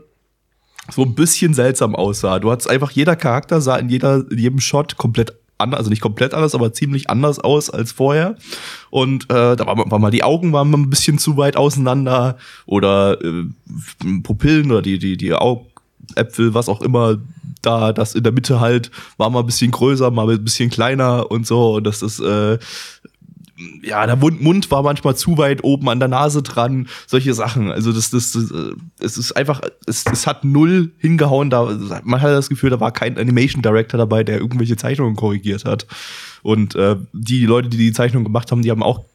so ein bisschen seltsam aussah. Du hattest einfach, jeder Charakter sah in, jeder, in jedem Shot komplett anders, also nicht komplett anders, aber ziemlich anders aus als vorher. Und äh, da war, war mal die Augen waren ein bisschen zu weit auseinander oder äh, Pupillen oder die, die, die Augäpfel, was auch immer da, das in der Mitte halt, war mal ein bisschen größer, mal ein bisschen kleiner und so. Und das ist, äh, ja, der Mund, war manchmal zu weit oben an der Nase dran, solche Sachen. Also das, das, das äh, es ist einfach, es, es hat null hingehauen. Da, man hat das Gefühl, da war kein Animation Director dabei, der irgendwelche Zeichnungen korrigiert hat. Und äh, die Leute, die die Zeichnung gemacht haben, die haben auch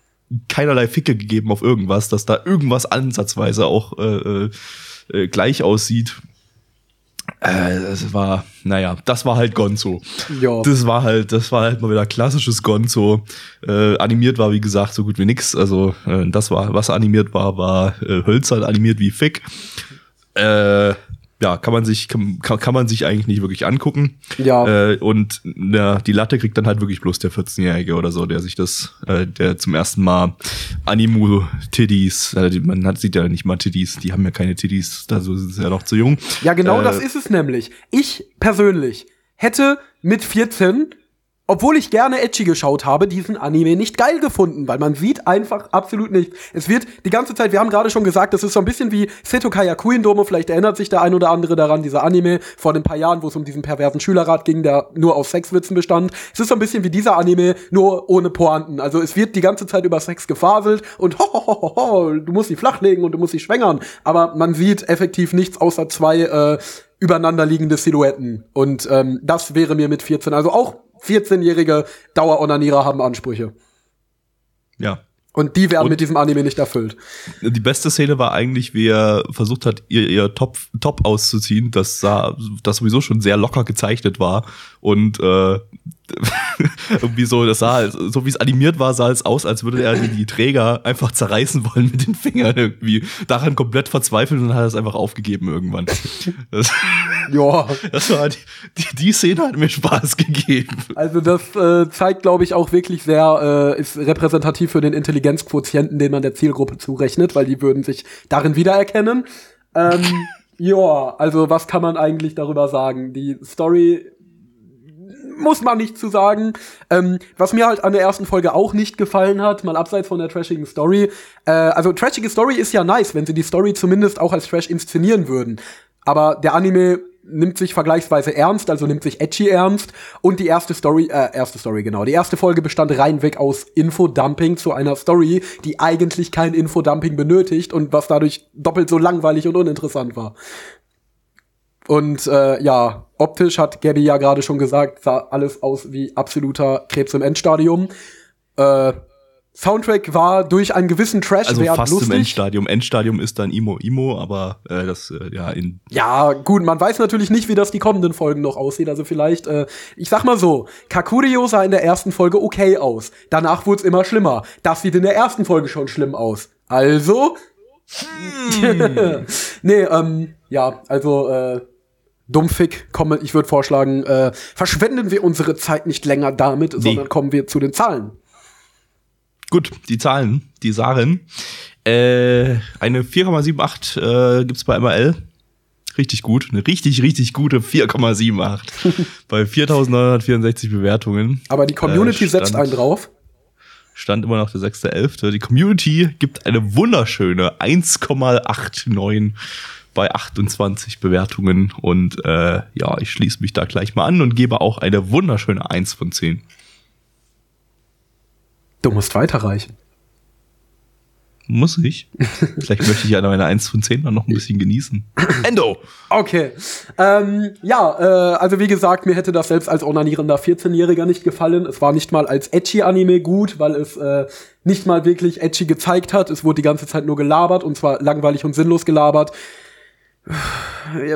keinerlei Ficke gegeben auf irgendwas, dass da irgendwas ansatzweise auch äh, äh, gleich aussieht. Äh, das war, naja, das war halt Gonzo. Ja. Das war halt, das war halt mal wieder klassisches Gonzo. Äh, animiert war, wie gesagt, so gut wie nix. Also, äh, das war, was animiert war, war äh, hölzern animiert wie Fick. Äh, ja, kann man sich, kann, kann man sich eigentlich nicht wirklich angucken. Ja. Äh, und ja, die Latte kriegt dann halt wirklich bloß der 14-Jährige oder so, der sich das, äh, der zum ersten Mal Animu-Tiddies, äh, man hat, sieht ja nicht mal Tiddies, die haben ja keine Tiddies, da so sind sie ja noch zu jung. Ja, genau Äh, das ist es nämlich. Ich persönlich hätte mit 14, obwohl ich gerne Edgy geschaut habe, diesen Anime nicht geil gefunden, weil man sieht einfach absolut nicht. Es wird die ganze Zeit, wir haben gerade schon gesagt, das ist so ein bisschen wie Setokai Yakuin Domo, vielleicht erinnert sich der ein oder andere daran, dieser Anime vor ein paar Jahren, wo es um diesen perversen Schülerrat ging, der nur aus Sexwitzen bestand. Es ist so ein bisschen wie dieser Anime, nur ohne Pointen. Also es wird die ganze Zeit über Sex gefaselt und ho, ho, ho, ho, ho, du musst sie flachlegen und du musst sie schwängern. Aber man sieht effektiv nichts außer zwei äh, übereinander liegende Silhouetten. Und ähm, das wäre mir mit 14, also auch 14-jährige Daueronanierer haben Ansprüche. Ja. Und die werden Und- mit diesem Anime nicht erfüllt. Die beste Szene war eigentlich, wie er versucht hat, ihr, ihr Top, Top auszuziehen, das sah, das sowieso schon sehr locker gezeichnet war. Und äh, irgendwie so, das sah, halt- so wie es animiert war, sah es aus, als würde er die, die Träger einfach zerreißen wollen mit den Fingern irgendwie. Daran komplett verzweifelt und hat es einfach aufgegeben irgendwann. Das, Ja. das war die, die, die Szene hat mir Spaß gegeben. Also das äh, zeigt, glaube ich, auch wirklich sehr, äh, ist repräsentativ für den Intelligenzquotienten, den man der Zielgruppe zurechnet, weil die würden sich darin wiedererkennen. Ähm, ja, also was kann man eigentlich darüber sagen? Die Story muss man nicht zu sagen. Ähm, was mir halt an der ersten Folge auch nicht gefallen hat, mal abseits von der trashigen Story. Äh, also trashige Story ist ja nice, wenn sie die Story zumindest auch als Trash inszenieren würden. Aber der Anime nimmt sich vergleichsweise ernst, also nimmt sich edgy ernst. Und die erste Story, äh, erste Story, genau. Die erste Folge bestand reinweg aus Infodumping zu einer Story, die eigentlich kein Infodumping benötigt und was dadurch doppelt so langweilig und uninteressant war. Und äh, ja, optisch hat Gabby ja gerade schon gesagt, sah alles aus wie absoluter Krebs im Endstadium. Äh, Soundtrack war durch einen gewissen Trash Also fast im lustig. Endstadium. Endstadium ist dann Imo Imo, aber äh, das, äh, ja, in Ja, gut, man weiß natürlich nicht, wie das die kommenden Folgen noch aussieht. Also vielleicht, äh, ich sag mal so, Kakurio sah in der ersten Folge okay aus. Danach wurde es immer schlimmer. Das sieht in der ersten Folge schon schlimm aus. Also. nee, ähm, ja, also, äh, Dummfick, komme, ich würde vorschlagen, äh, verschwenden wir unsere Zeit nicht länger damit, sondern kommen wir zu den Zahlen. Gut, die Zahlen, die Sachen. Äh, eine 4,78 äh, gibt's bei MRL. Richtig gut, eine richtig, richtig gute 4,78 bei 4.964 Bewertungen. Aber die Community Äh, setzt Stand- einen drauf. Stand immer noch der 6.11. Die Community gibt eine wunderschöne 1,89 bei 28 Bewertungen. Und äh, ja, ich schließe mich da gleich mal an und gebe auch eine wunderschöne 1 von 10. Du musst weiterreichen. Muss ich? Vielleicht möchte ich ja meine 1 von 10 dann noch ein bisschen genießen. Endo! Okay. Ähm, ja, äh, also wie gesagt, mir hätte das selbst als onanierender 14-Jähriger nicht gefallen. Es war nicht mal als Edgy-Anime gut, weil es äh, nicht mal wirklich Edgy gezeigt hat. Es wurde die ganze Zeit nur gelabert und zwar langweilig und sinnlos gelabert.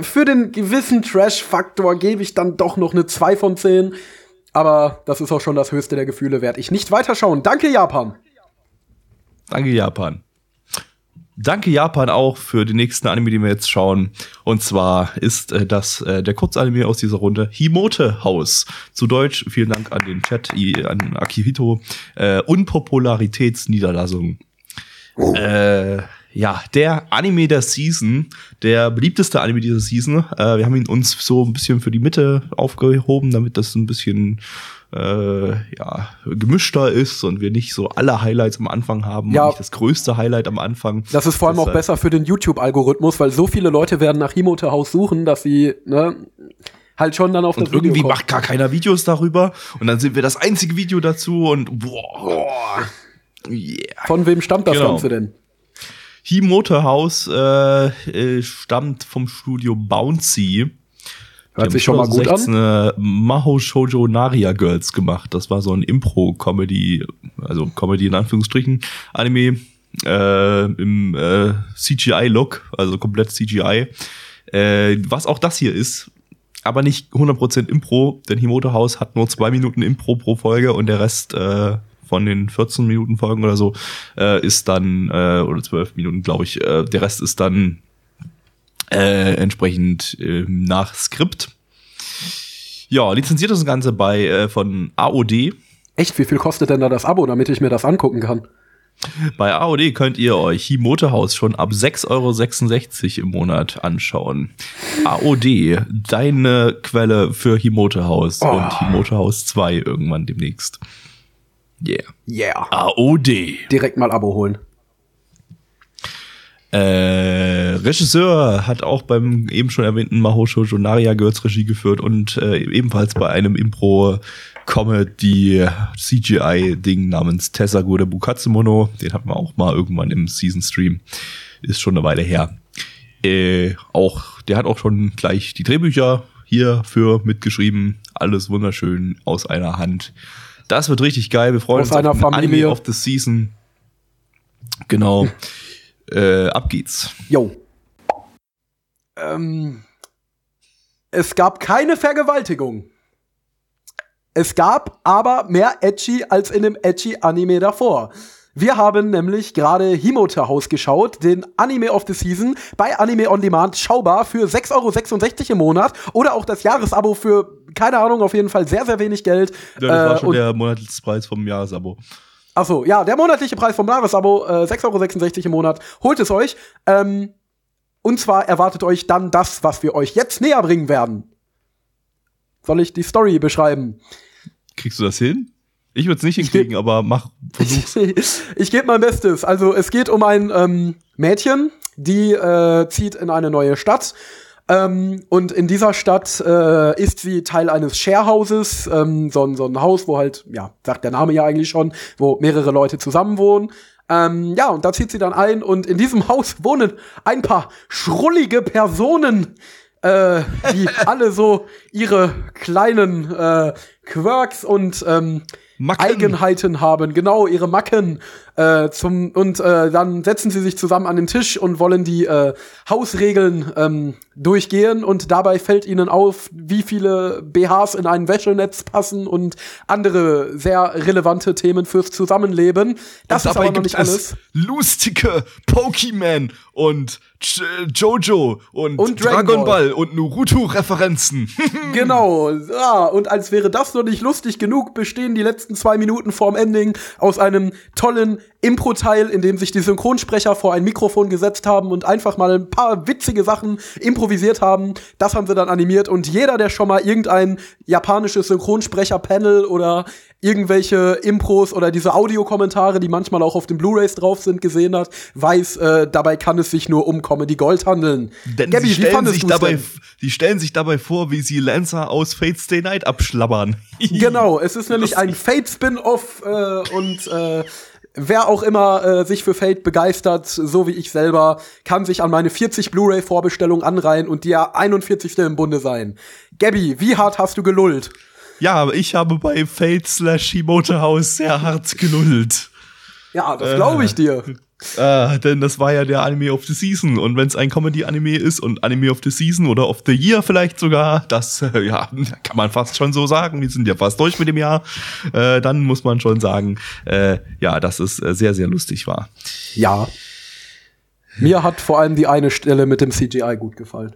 Für den gewissen Trash-Faktor gebe ich dann doch noch eine 2 von 10. Aber das ist auch schon das höchste der Gefühle wert. Ich nicht weiterschauen. Danke, Japan. Danke, Japan. Danke, Japan, auch für den nächsten Anime, den wir jetzt schauen. Und zwar ist äh, das äh, der Kurzanime aus dieser Runde Himote Haus. Zu Deutsch, vielen Dank an den Chat, an Akihito. Äh, Unpopularitätsniederlassung. Äh, ja, der Anime der Season, der beliebteste Anime dieser Season. Äh, wir haben ihn uns so ein bisschen für die Mitte aufgehoben, damit das ein bisschen äh, ja, gemischter ist und wir nicht so alle Highlights am Anfang haben Ja. und nicht das größte Highlight am Anfang. Das ist vor allem auch Deshalb- besser für den YouTube-Algorithmus, weil so viele Leute werden nach Himote Haus suchen, dass sie ne, halt schon dann auf das Und irgendwie Video macht gar keiner Videos darüber und dann sind wir das einzige Video dazu und boah. Yeah. Von wem stammt das Genau. Ganze denn? He Motorhouse äh, äh, stammt vom Studio Bouncy. Hört sich schon mal gut an. eine Maho Shoujo Naria Girls gemacht. Das war so ein Impro-Comedy, also Comedy in Anführungsstrichen, Anime äh, im äh, CGI-Look, also komplett CGI. Äh, was auch das hier ist, aber nicht 100% Impro, denn Himoto House hat nur zwei Minuten Impro pro Folge und der Rest äh, von den 14 Minuten Folgen oder so äh, ist dann, äh, oder 12 Minuten, glaube ich, äh, der Rest ist dann äh, entsprechend äh, nach Skript. Ja, lizenziert das Ganze bei äh, von AOD. Echt, wie viel kostet denn da das Abo, damit ich mir das angucken kann? Bei AOD könnt ihr euch Himote House schon ab 6,66 Euro im Monat anschauen. AOD, deine Quelle für Himote House Oh. und Himote House 2 irgendwann demnächst. Yeah. Yeah. AOD. Direkt mal Abo holen. Äh, Regisseur hat auch beim eben schon erwähnten Maho Shoujo Naria Girls Regie geführt und äh, ebenfalls bei einem Impro Comedy CGI Ding namens Tessagure Bukatsumono. Den hatten wir auch mal irgendwann im Season Stream. Ist schon eine Weile her. Äh, auch, der hat auch schon gleich die Drehbücher hierfür mitgeschrieben. Alles wunderschön aus einer Hand. Das wird richtig geil. Wir freuen Aus uns einer auf Familie. Anime of the Season. Genau. Äh, ab geht's. Yo. Ähm, es gab keine Vergewaltigung. Es gab aber mehr Edgy als in dem edgy Anime davor. Wir haben nämlich gerade Himote House geschaut, den Anime of the Season, bei Anime On Demand schaubar für 6,66 Euro im Monat oder auch das Jahresabo für, keine Ahnung, auf jeden Fall sehr, sehr wenig Geld. Ja, das war Äh, schon und- der Monatspreis vom Jahresabo. Achso, ja, der monatliche Preis vom Jahresabo, äh, 6,66 Euro im Monat. Holt es euch. Ähm, und zwar erwartet euch dann das, was wir euch jetzt näher bringen werden. Soll ich die Story beschreiben? Kriegst du das hin? Ich würde es nicht hinkriegen, aber mach, versuch's. ich gebe mein Bestes. Also es geht um ein ähm, Mädchen, die äh, zieht in eine neue Stadt. Ähm, und in dieser Stadt äh, ist sie Teil eines Sharehouses, ähm, so, ein- so ein Haus, wo halt, ja, sagt der Name ja eigentlich schon, wo mehrere Leute zusammenwohnen. Ähm, ja, und da zieht sie dann ein und in diesem Haus wohnen ein paar schrullige Personen, äh, die alle so ihre kleinen äh, Quirks und ähm, Macken. Eigenheiten haben, genau, ihre Macken. Äh, zum, und äh, dann setzen sie sich zusammen an den Tisch und wollen die äh, Hausregeln ähm, durchgehen. Und dabei fällt ihnen auf, wie viele BHs in ein Wäschenetz passen und andere sehr relevante Themen fürs Zusammenleben. Das Und ist aber noch nicht alles. lustige Pokémon und Jojo und, Und Dragon Dragon Ball. Ball und Naruto-Referenzen. Genau, ja, und als wäre das noch nicht lustig genug, bestehen die letzten zwei Minuten vorm Ending aus einem tollen Impro-Teil, in dem sich die Synchronsprecher vor ein Mikrofon gesetzt haben und einfach mal ein paar witzige Sachen improvisiert haben. Das haben sie dann animiert und jeder, der schon mal irgendein japanisches Synchronsprecher-Panel oder irgendwelche Impros oder diese Audiokommentare, die manchmal auch auf den Blu-rays drauf sind, gesehen hat, weiß, äh, dabei kann es sich nur um Comedy Gold handeln. Denn Gabby, sie, stellen sich dabei, denn? die stellen sich dabei vor, wie sie Lancer aus Fate Stay Night abschlabbern. Genau, es ist nämlich ein Fate-Spin-Off äh, und äh, wer auch immer äh, sich für Fate begeistert, so wie ich selber, kann sich an meine 40 Blu-ray-Vorbestellung anreihen und der 41. im Bunde sein. Gabby, wie hart hast du gelullt? Ja, ich habe bei Fate slash Himote House sehr hart genullt. Ja, das glaube ich dir. Äh, denn das war ja der Anime of the Season. Und wenn es ein Comedy-Anime ist und Anime of the Season oder of the Year vielleicht sogar, das äh, ja, kann man fast schon so sagen. Wir sind ja fast durch mit dem Jahr. Äh, dann muss man schon sagen, äh, ja, dass es äh, sehr, sehr lustig war. Ja. Mir hat vor allem die eine Stelle mit dem CGI gut gefallen.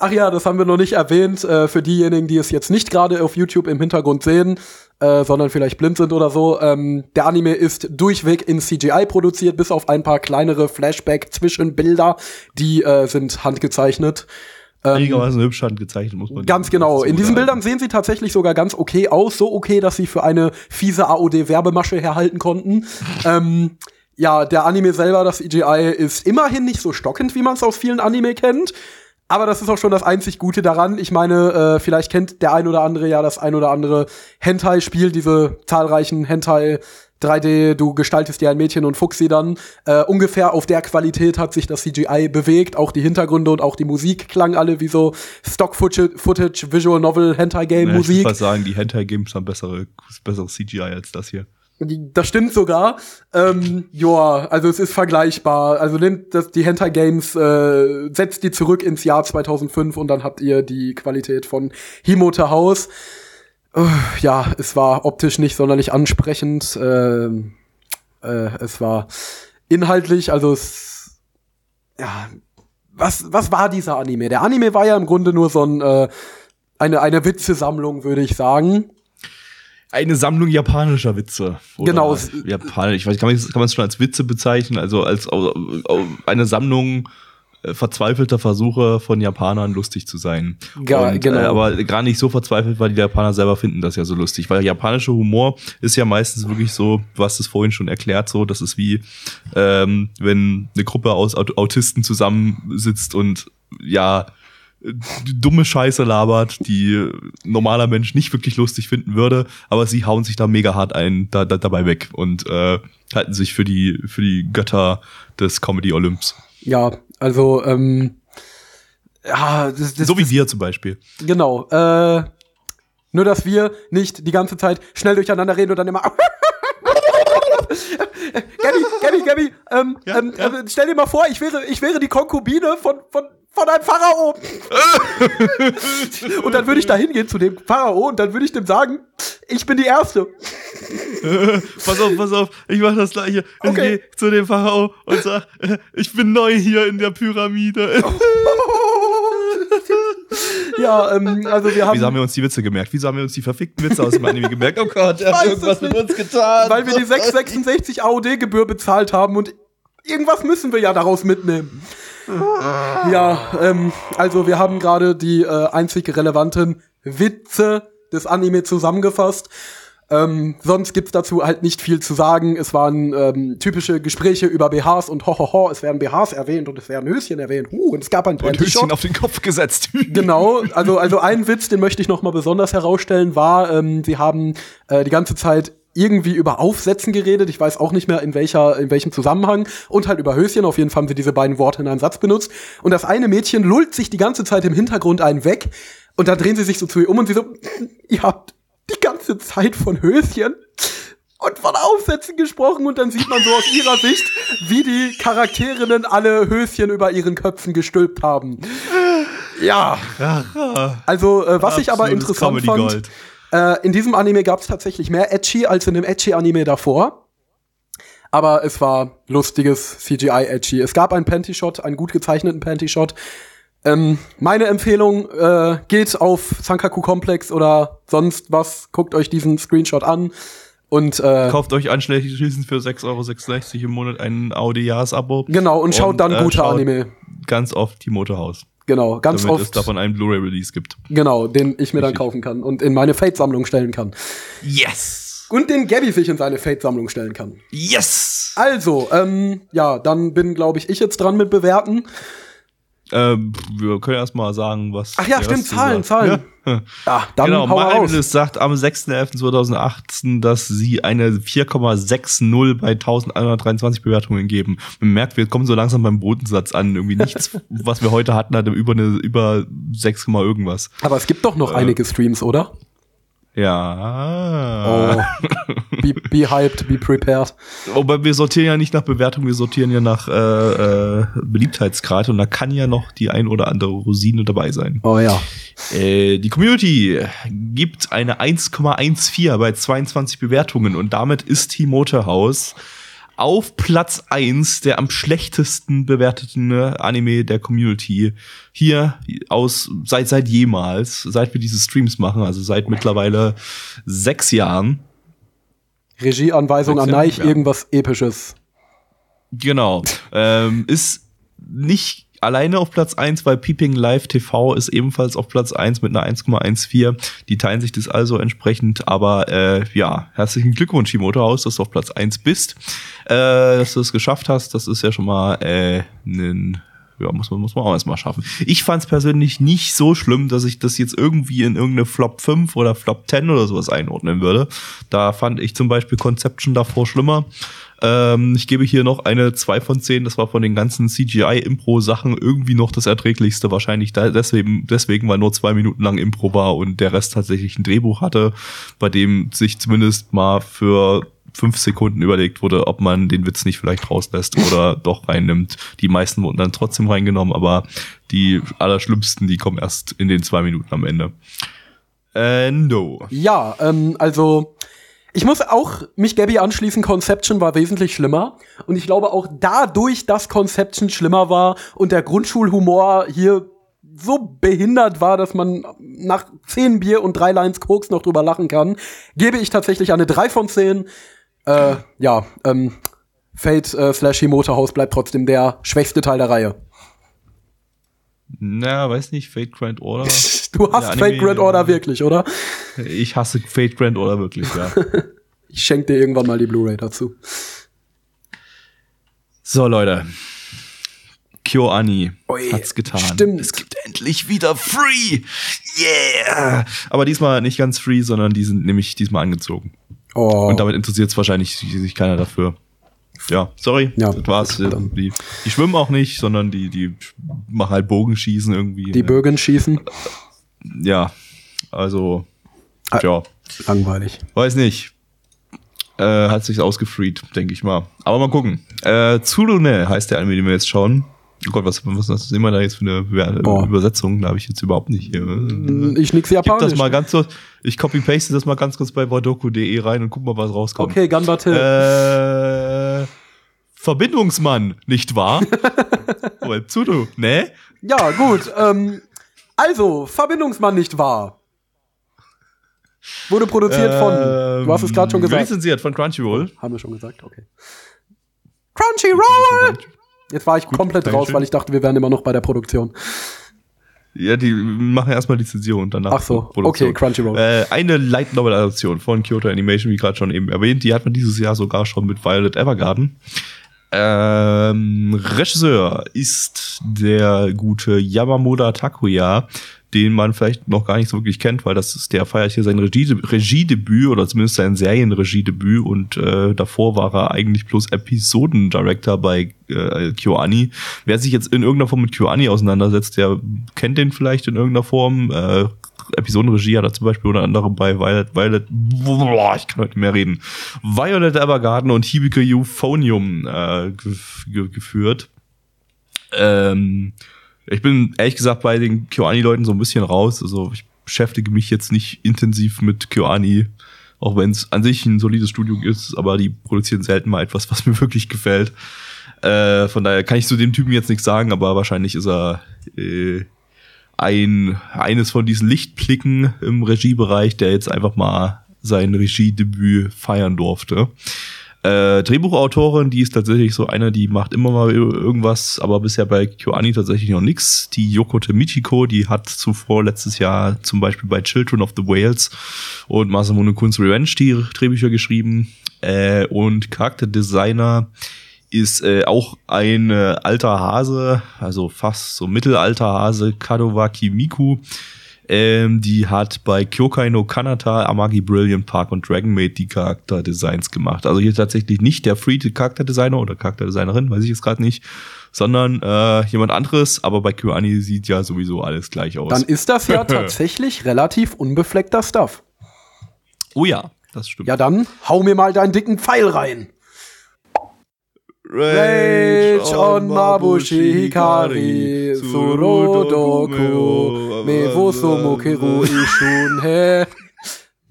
Ach ja, das haben wir noch nicht erwähnt. Äh, für diejenigen, die es jetzt nicht gerade auf YouTube im Hintergrund sehen, äh, sondern vielleicht blind sind oder so. Ähm, der Anime ist durchweg in CGI produziert, bis auf ein paar kleinere Flashback-Zwischenbilder, die äh, sind handgezeichnet. Ähm, Einigermaßen hübsch handgezeichnet, muss man Ganz genau. In diesen Bildern sehen sie tatsächlich sogar ganz okay aus. So okay, dass sie für eine fiese AOD-Werbemasche herhalten konnten. ähm, ja, der Anime selber, das CGI, ist immerhin nicht so stockend, wie man es aus vielen Anime kennt. Aber das ist auch schon das einzig Gute daran. Ich meine, äh, vielleicht kennt der ein oder andere ja das ein oder andere Hentai-Spiel, diese zahlreichen Hentai 3D, du gestaltest dir ein Mädchen und fuchst sie dann. Äh, ungefähr auf der Qualität hat sich das CGI bewegt. Auch die Hintergründe und auch die Musik klang alle wie so Stock-Footage, Visual Novel, Hentai-Game-Musik. Ja, ich würde sagen, die Hentai-Games haben bessere, bessere CGI als das hier. Das stimmt sogar. Ähm, ja, also es ist vergleichbar. Also das, die Hentai Games, äh, setzt die zurück ins Jahr 2005 und dann habt ihr die Qualität von Himote House. Uh, ja, es war optisch nicht sonderlich ansprechend. Äh, äh, es war inhaltlich, also es, ja, was, was war dieser Anime? Der Anime war ja im Grunde nur so ein, äh, eine, eine Witzesammlung, würde ich sagen eine Sammlung japanischer Witze. genau. Japanisch, ich weiß, kann man, kann man es schon als Witze bezeichnen, also als eine Sammlung äh, verzweifelter Versuche von Japanern lustig zu sein. Ja, Und, genau. Äh, aber gar nicht so verzweifelt, weil die Japaner selber finden das ja so lustig. Weil japanischer Humor ist ja meistens wirklich so, du hast es vorhin schon erklärt, so, das ist wie, ähm, wenn eine Gruppe aus Autisten zusammensitzt und ja, dumme Scheiße labert, die normaler Mensch nicht wirklich lustig finden würde, aber sie hauen sich da mega hart ein, da, da dabei weg und äh, halten sich für die für die Götter des Comedy Olymps. Ja, also ähm, ja, das, das, so wie wir zum Beispiel. Genau. Äh, nur dass wir nicht die ganze Zeit schnell durcheinander reden und dann immer Gabby, Gabby, Gabby, ähm, ja, ähm, ja. Äh, stell dir mal vor, ich wäre, ich wäre die Konkubine von, von von einem Pharao. und dann würde ich da hingehen zu dem Pharao und dann würde ich dem sagen, ich bin die Erste. pass auf, pass auf, ich mache das gleiche. Ich okay. gehe zu dem Pharao und sag, ich bin neu hier in der Pyramide. ja, ähm, also wir haben. Wieso haben wir uns die Witze gemerkt? Wieso haben wir uns die verfickten Witze aus dem Anime gemerkt? Oh Gott, er hat irgendwas mit uns getan. Weil wir die 666 AOD-Gebühr bezahlt haben und irgendwas müssen wir ja daraus mitnehmen. Ja, ähm, also wir haben gerade die äh, einzig relevanten Witze des Anime zusammengefasst. Ähm, sonst gibt's dazu halt nicht viel zu sagen. Es waren ähm, typische Gespräche über BHs und hohoho, es werden BHs erwähnt und es werden Höschen erwähnt. Uh, und es gab ein Und Höschen auf den Kopf gesetzt. genau, also, also ein Witz, den möchte ich noch mal besonders herausstellen, war, ähm, sie haben äh, die ganze Zeit irgendwie über Aufsätzen geredet. Ich weiß auch nicht mehr in welcher, in welchem Zusammenhang. Und halt über Höschen. Auf jeden Fall haben sie diese beiden Worte in einem Satz benutzt. Und das eine Mädchen lullt sich die ganze Zeit im Hintergrund einen weg. Und dann drehen sie sich so zu ihr um und sie so, ihr habt die ganze Zeit von Höschen und von Aufsätzen gesprochen und dann sieht man so aus ihrer Sicht, wie die Charakterinnen alle Höschen über ihren Köpfen gestülpt haben. Ja. Also, äh, was ich aber interessant fand, äh, in diesem Anime gab es tatsächlich mehr Edgy als in dem Edgy-Anime davor. Aber es war lustiges CGI-Edgy. Es gab einen Panty-Shot, einen gut gezeichneten Panty-Shot. Ähm, meine Empfehlung äh, geht auf Sankaku Komplex oder sonst was. Guckt euch diesen Screenshot an. Und äh, kauft euch anschließend für 6,66 Euro im Monat ein Audi-Jahres-Abo. Genau, und schaut und, dann äh, gute Anime. Ganz oft die Motorhaus. Genau, ganz Damit oft. es davon einen Blu-ray-Release gibt. Genau, den ich mir dann kaufen kann und in meine Fate-Sammlung stellen kann. Yes! Und den Gabby sich in seine Fate-Sammlung stellen kann. Yes! Also, ähm, ja, dann bin, glaube ich, ich jetzt dran mit Bewerten. Ähm, wir können erstmal sagen, was. Ach ja, stimmt, Zahlen. Zahlen. Ja? ja, dann genau, hau Marvelous sagt am 6.11.2018, dass sie eine 4,60 bei 1123 Bewertungen geben. Man merkt, wir kommen so langsam beim Bodensatz an. Irgendwie nichts, was wir heute hatten, hatte über eine über 6, irgendwas. Aber es gibt doch noch äh, einige Streams, oder? Ja. Oh. Be, be hyped, be prepared. Aber wir sortieren ja nicht nach Bewertung, wir sortieren ja nach äh, äh, Beliebtheitsgrad und da kann ja noch die ein oder andere Rosine dabei sein. Oh ja. Äh, die Community gibt eine 1,14 bei 22 Bewertungen und damit ist Team Motorhouse auf Platz eins der am schlechtesten bewerteten ne, Anime der Community. Hier aus seit seit jemals, seit wir diese Streams machen, also seit mittlerweile sechs Jahren. Regieanweisung an Neich, Ja. irgendwas Episches. Genau. ähm, ist nicht alleine auf Platz 1, weil Peeping Live TV ist ebenfalls auf Platz 1 mit einer 1,14. Die teilen sich das also entsprechend, aber äh, ja, herzlichen Glückwunsch, Himoto Haus, dass du auf Platz 1 bist. Äh, dass du es geschafft hast, das ist ja schon mal äh, ein ja, muss man, muss man auch erstmal schaffen. Ich fand es persönlich nicht so schlimm, dass ich das jetzt irgendwie in irgendeine Flop 5 oder Flop 10 oder sowas einordnen würde. Da fand ich zum Beispiel Conception davor schlimmer. Ähm, ich gebe hier noch eine 2 von 10. Das war von den ganzen CGI-Impro-Sachen irgendwie noch das erträglichste. Wahrscheinlich da deswegen, deswegen, weil nur zwei Minuten lang Impro war und der Rest tatsächlich ein Drehbuch hatte, bei dem sich zumindest mal für fünf Sekunden überlegt wurde, ob man den Witz nicht vielleicht rauslässt oder doch reinnimmt. Die meisten wurden dann trotzdem reingenommen, aber die allerschlimmsten, die kommen erst in den zwei Minuten am Ende. Äh, no. Ja, ähm, also ich muss auch mich Gabby anschließen, Conception war wesentlich schlimmer. Und ich glaube auch dadurch, dass Conception schlimmer war und der Grundschulhumor hier so behindert war, dass man nach zehn Bier und drei Lines Koks noch drüber lachen kann, gebe ich tatsächlich eine 3 von 10. Äh, ja, ähm, Fate äh, slash Himoto House bleibt trotzdem der schwächste Teil der Reihe. Na, weiß nicht, Fate Grand Order. Du hast Fate Grand. Order wirklich, oder? Ich hasse Fate Grand Order wirklich, ja. Ich schenk dir irgendwann mal die Blu-ray dazu. so, Leute. KyoAni hat's getan. stimmt. Es gibt endlich wieder Free. Yeah! Aber diesmal nicht ganz free, sondern die sind nämlich diesmal angezogen. Oh. Und damit interessiert es wahrscheinlich sich keiner dafür. Ja, sorry, Ja, das war's. Die, die schwimmen auch nicht, sondern die, die machen halt Bogenschießen irgendwie. die Bögen schießen. Ja, also. Ja, Langweilig. weiß nicht. Äh, hat sich ausgefreed, denke ich mal. Aber mal gucken. Äh, Tsurune heißt der Anime, den wir jetzt schauen. Oh Gott, was, was, was sehen wir da jetzt für eine Boah. Übersetzung? Da habe ich jetzt überhaupt nicht hier. Ich nix Japanisch. das mal ganz kurz. Ich copy-paste das mal ganz kurz bei wadoku.de rein und guck mal, was rauskommt. okay, Ganbate. Äh, Verbindungsmann, nicht wahr? Wohl, Zudu, ne? Ja, gut. Ähm, also, Verbindungsmann nicht wahr. Wurde produziert von. Du hast es gerade schon gesagt. Lizenziert von Crunchyroll. Haben wir schon gesagt, okay. Crunchyroll! Jetzt war ich komplett raus, Dankeschön. weil ich dachte, wir wären immer noch bei der Produktion. Ja, die machen erstmal Lizenzierung und danach Ach so, Produktion. okay, Crunchyroll. Äh, eine Light Novel Adaption von Kyoto Animation, wie gerade schon eben erwähnt, die hat man dieses Jahr sogar schon mit Violet Evergarden. Ähm, Regisseur ist der gute Yamamoto Takuya, den man vielleicht noch gar nicht so wirklich kennt, weil das ist, der feiert hier sein Regie, Regiedebüt oder zumindest sein Serienregiedebüt und äh, davor war er eigentlich bloß Episodendirector bei äh, KyoAni. Wer sich jetzt in irgendeiner Form mit KyoAni auseinandersetzt, der kennt den vielleicht in irgendeiner Form. Äh, Episodenregie hat er zum Beispiel unter anderem bei Violet, Violet, boah, ich kann heute nicht mehr reden, Violet Evergarden und Hibike Euphonium äh, gef ge geführt. Ähm, ich bin ehrlich gesagt bei den KyoAni-Leuten so ein bisschen raus. Also ich beschäftige mich jetzt nicht intensiv mit KyoAni, auch wenn es an sich ein solides Studio ist, aber die produzieren selten mal etwas, was mir wirklich gefällt. Äh, von daher kann ich zu dem Typen jetzt nichts sagen, aber wahrscheinlich ist er äh, ein eines von diesen Lichtblicken im Regiebereich, der jetzt einfach mal sein Regiedebüt feiern durfte. Äh, Drehbuchautorin, die ist tatsächlich so eine, die macht immer mal irgendwas, aber bisher bei KyoAni tatsächlich noch nix. Die Yokote Michiko, die hat zuvor letztes Jahr zum Beispiel bei Children of the Whales und Masamune Kun's Revenge die Drehbücher geschrieben. Äh, und Charakterdesigner ist äh, auch ein äh, alter Hase, also fast so mittelalter Hase, Kadowaki Miku. Ähm, die hat bei Kyokai no Kanata, Amagi Brilliant Park und Dragon Maid die Charakterdesigns gemacht. Also hier tatsächlich nicht der Free Charakterdesigner oder Charakterdesignerin, weiß ich jetzt gerade nicht, sondern äh, jemand anderes, aber bei KyoAni sieht ja sowieso alles gleich aus. Dann ist das ja tatsächlich relativ unbefleckter Stuff. oh ja, das stimmt. Ja, dann hau mir mal deinen dicken Pfeil rein. Rage on Mabushi Hikari Surodoku Me woso mokeru ishun he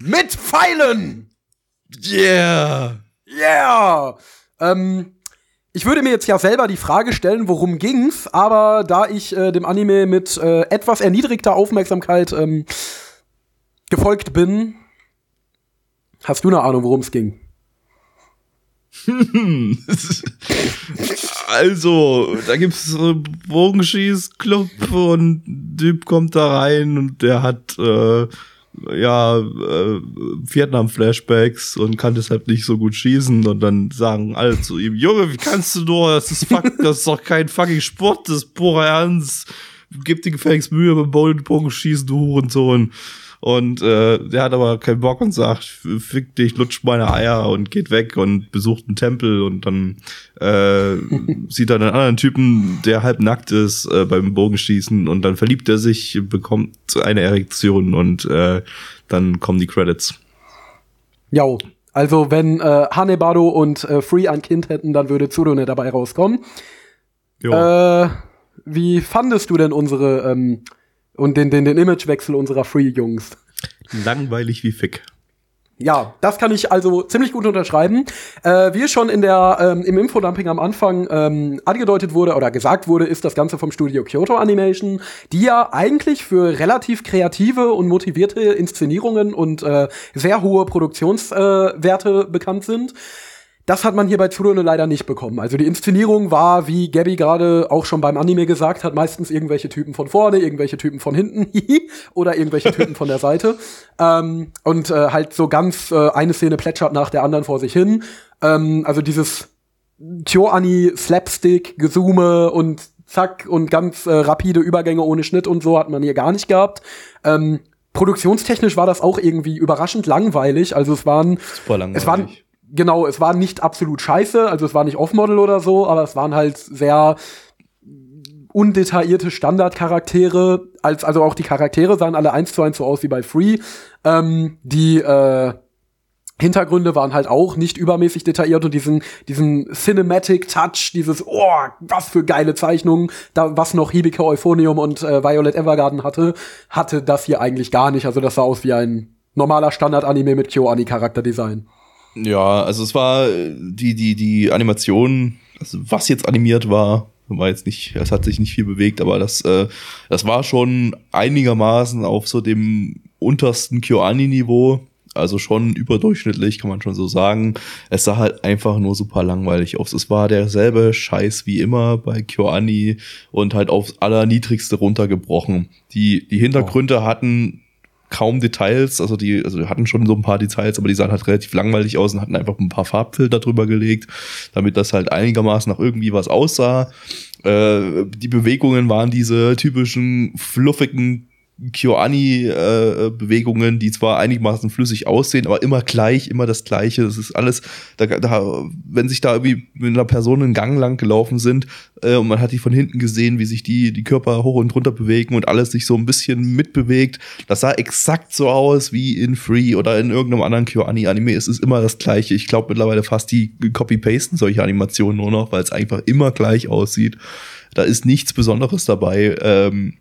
Mit Pfeilen! Yeah! Yeah! Ähm, ich würde mir jetzt ja selber die Frage stellen, worum ging's, aber da ich äh, dem Anime mit äh, etwas erniedrigter Aufmerksamkeit ähm, gefolgt bin, hast du eine Ahnung, worum es ging? also, da gibt's äh, Bogenschießclub und Typ kommt da rein und der hat äh, ja äh, Vietnam-Flashbacks und kann deshalb nicht so gut schießen und dann sagen alle zu ihm, Junge, wie kannst du nur, das ist fuck, das ist doch kein fucking Sport, das ist purer Ernst. Gib dir gefälligst Mühe beim Bogenschießen, du Hurensohn. Und äh, der hat aber keinen Bock und sagt, fick dich, lutscht meine Eier und geht weg und besucht einen Tempel und dann äh, sieht er einen anderen Typen, der halb nackt ist äh, beim Bogenschießen und dann verliebt er sich, bekommt eine Erektion und äh, dann kommen die Credits. Ja, also wenn äh, Hanebado und äh, Free ein Kind hätten, dann würde Tsurune dabei rauskommen. Äh, wie fandest du denn unsere ähm, und den, den, den Imagewechsel unserer Free-Jungs. Langweilig wie Fick. Ja, das kann ich also ziemlich gut unterschreiben. Äh, wie schon in der ähm, im Infodumping am Anfang ähm, angedeutet wurde oder gesagt wurde, ist das Ganze vom Studio Kyoto Animation, die ja eigentlich für relativ kreative und motivierte Inszenierungen und äh, sehr hohe Produktionswerte äh, bekannt sind. Das hat man hier bei Tsurune leider nicht bekommen. Also die Inszenierung war, wie Gabby gerade auch schon beim Anime gesagt hat, meistens irgendwelche Typen von vorne, irgendwelche Typen von hinten oder irgendwelche Typen von der Seite. Ähm, und äh, halt so ganz äh, eine Szene plätschert nach der anderen vor sich hin. Ähm, also dieses Kyo-Ani Slapstick, Gesume und zack und ganz äh, rapide Übergänge ohne Schnitt und so hat man hier gar nicht gehabt. Ähm, produktionstechnisch war das auch irgendwie überraschend langweilig. Also es waren, es waren genau, es war nicht absolut scheiße, also es war nicht Off-Model oder so, aber es waren halt sehr undetaillierte Standardcharaktere, als, also auch die Charaktere sahen alle eins zu eins so aus wie bei Free. Ähm, die äh, Hintergründe waren halt auch nicht übermäßig detailliert und diesen, diesen Cinematic Touch, dieses, oh, was für geile Zeichnungen, da, was noch Hibike Euphonium und äh, Violet Evergarden hatte, hatte das hier eigentlich gar nicht. Also das sah aus wie ein normaler Standard-Anime mit Kyo-Ani-Charakterdesign. Ja, also es war die, die, die Animation, also was jetzt animiert war, war jetzt nicht, es hat sich nicht viel bewegt, aber das, äh, das war schon einigermaßen auf so dem untersten KyoAni-Niveau. Also schon überdurchschnittlich, kann man schon so sagen. Es sah halt einfach nur super langweilig aus. Es war derselbe Scheiß wie immer bei KyoAni und halt aufs allerniedrigste runtergebrochen. Die, die Hintergründe oh. hatten kaum Details, also die, also die hatten schon so ein paar Details, aber die sahen halt relativ langweilig aus und hatten einfach ein paar Farbfilter drüber gelegt, damit das halt einigermaßen nach irgendwie was aussah. Äh, die Bewegungen waren diese typischen fluffigen Kyoani-Bewegungen, äh, die zwar einigermaßen flüssig aussehen, aber immer gleich, immer das Gleiche. Das ist alles, da, da, wenn sich da irgendwie mit einer Person einen Gang lang gelaufen sind äh, und man hat die von hinten gesehen, wie sich die, die Körper hoch und runter bewegen und alles sich so ein bisschen mitbewegt, das sah exakt so aus wie in Free oder in irgendeinem anderen Kyoani-Anime. Es ist immer das Gleiche. Ich glaube mittlerweile fast die copy-pasten solche Animationen nur noch, weil es einfach immer gleich aussieht. Da ist nichts Besonderes dabei. Ähm,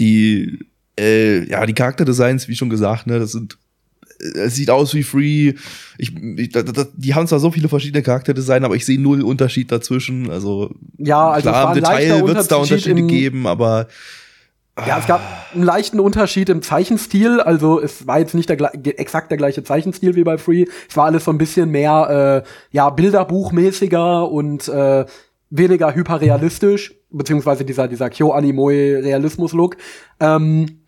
die, äh, ja, die Charakterdesigns, wie schon gesagt, ne, das sind äh, es sieht aus wie Free. Ich, ich da, da, die haben zwar so viele verschiedene Charakterdesign, aber ich sehe null Unterschied dazwischen. Also ja, also klar, im Detail wird es da Unterschiede geben, aber ja, es gab einen leichten Unterschied im Zeichenstil. Also es war jetzt nicht der, exakt der gleiche Zeichenstil wie bei Free. Es war alles so ein bisschen mehr äh, ja Bilderbuchmäßiger und äh, weniger hyperrealistisch, beziehungsweise dieser, dieser Kyo-Animoe-Realismus-Look. Ähm,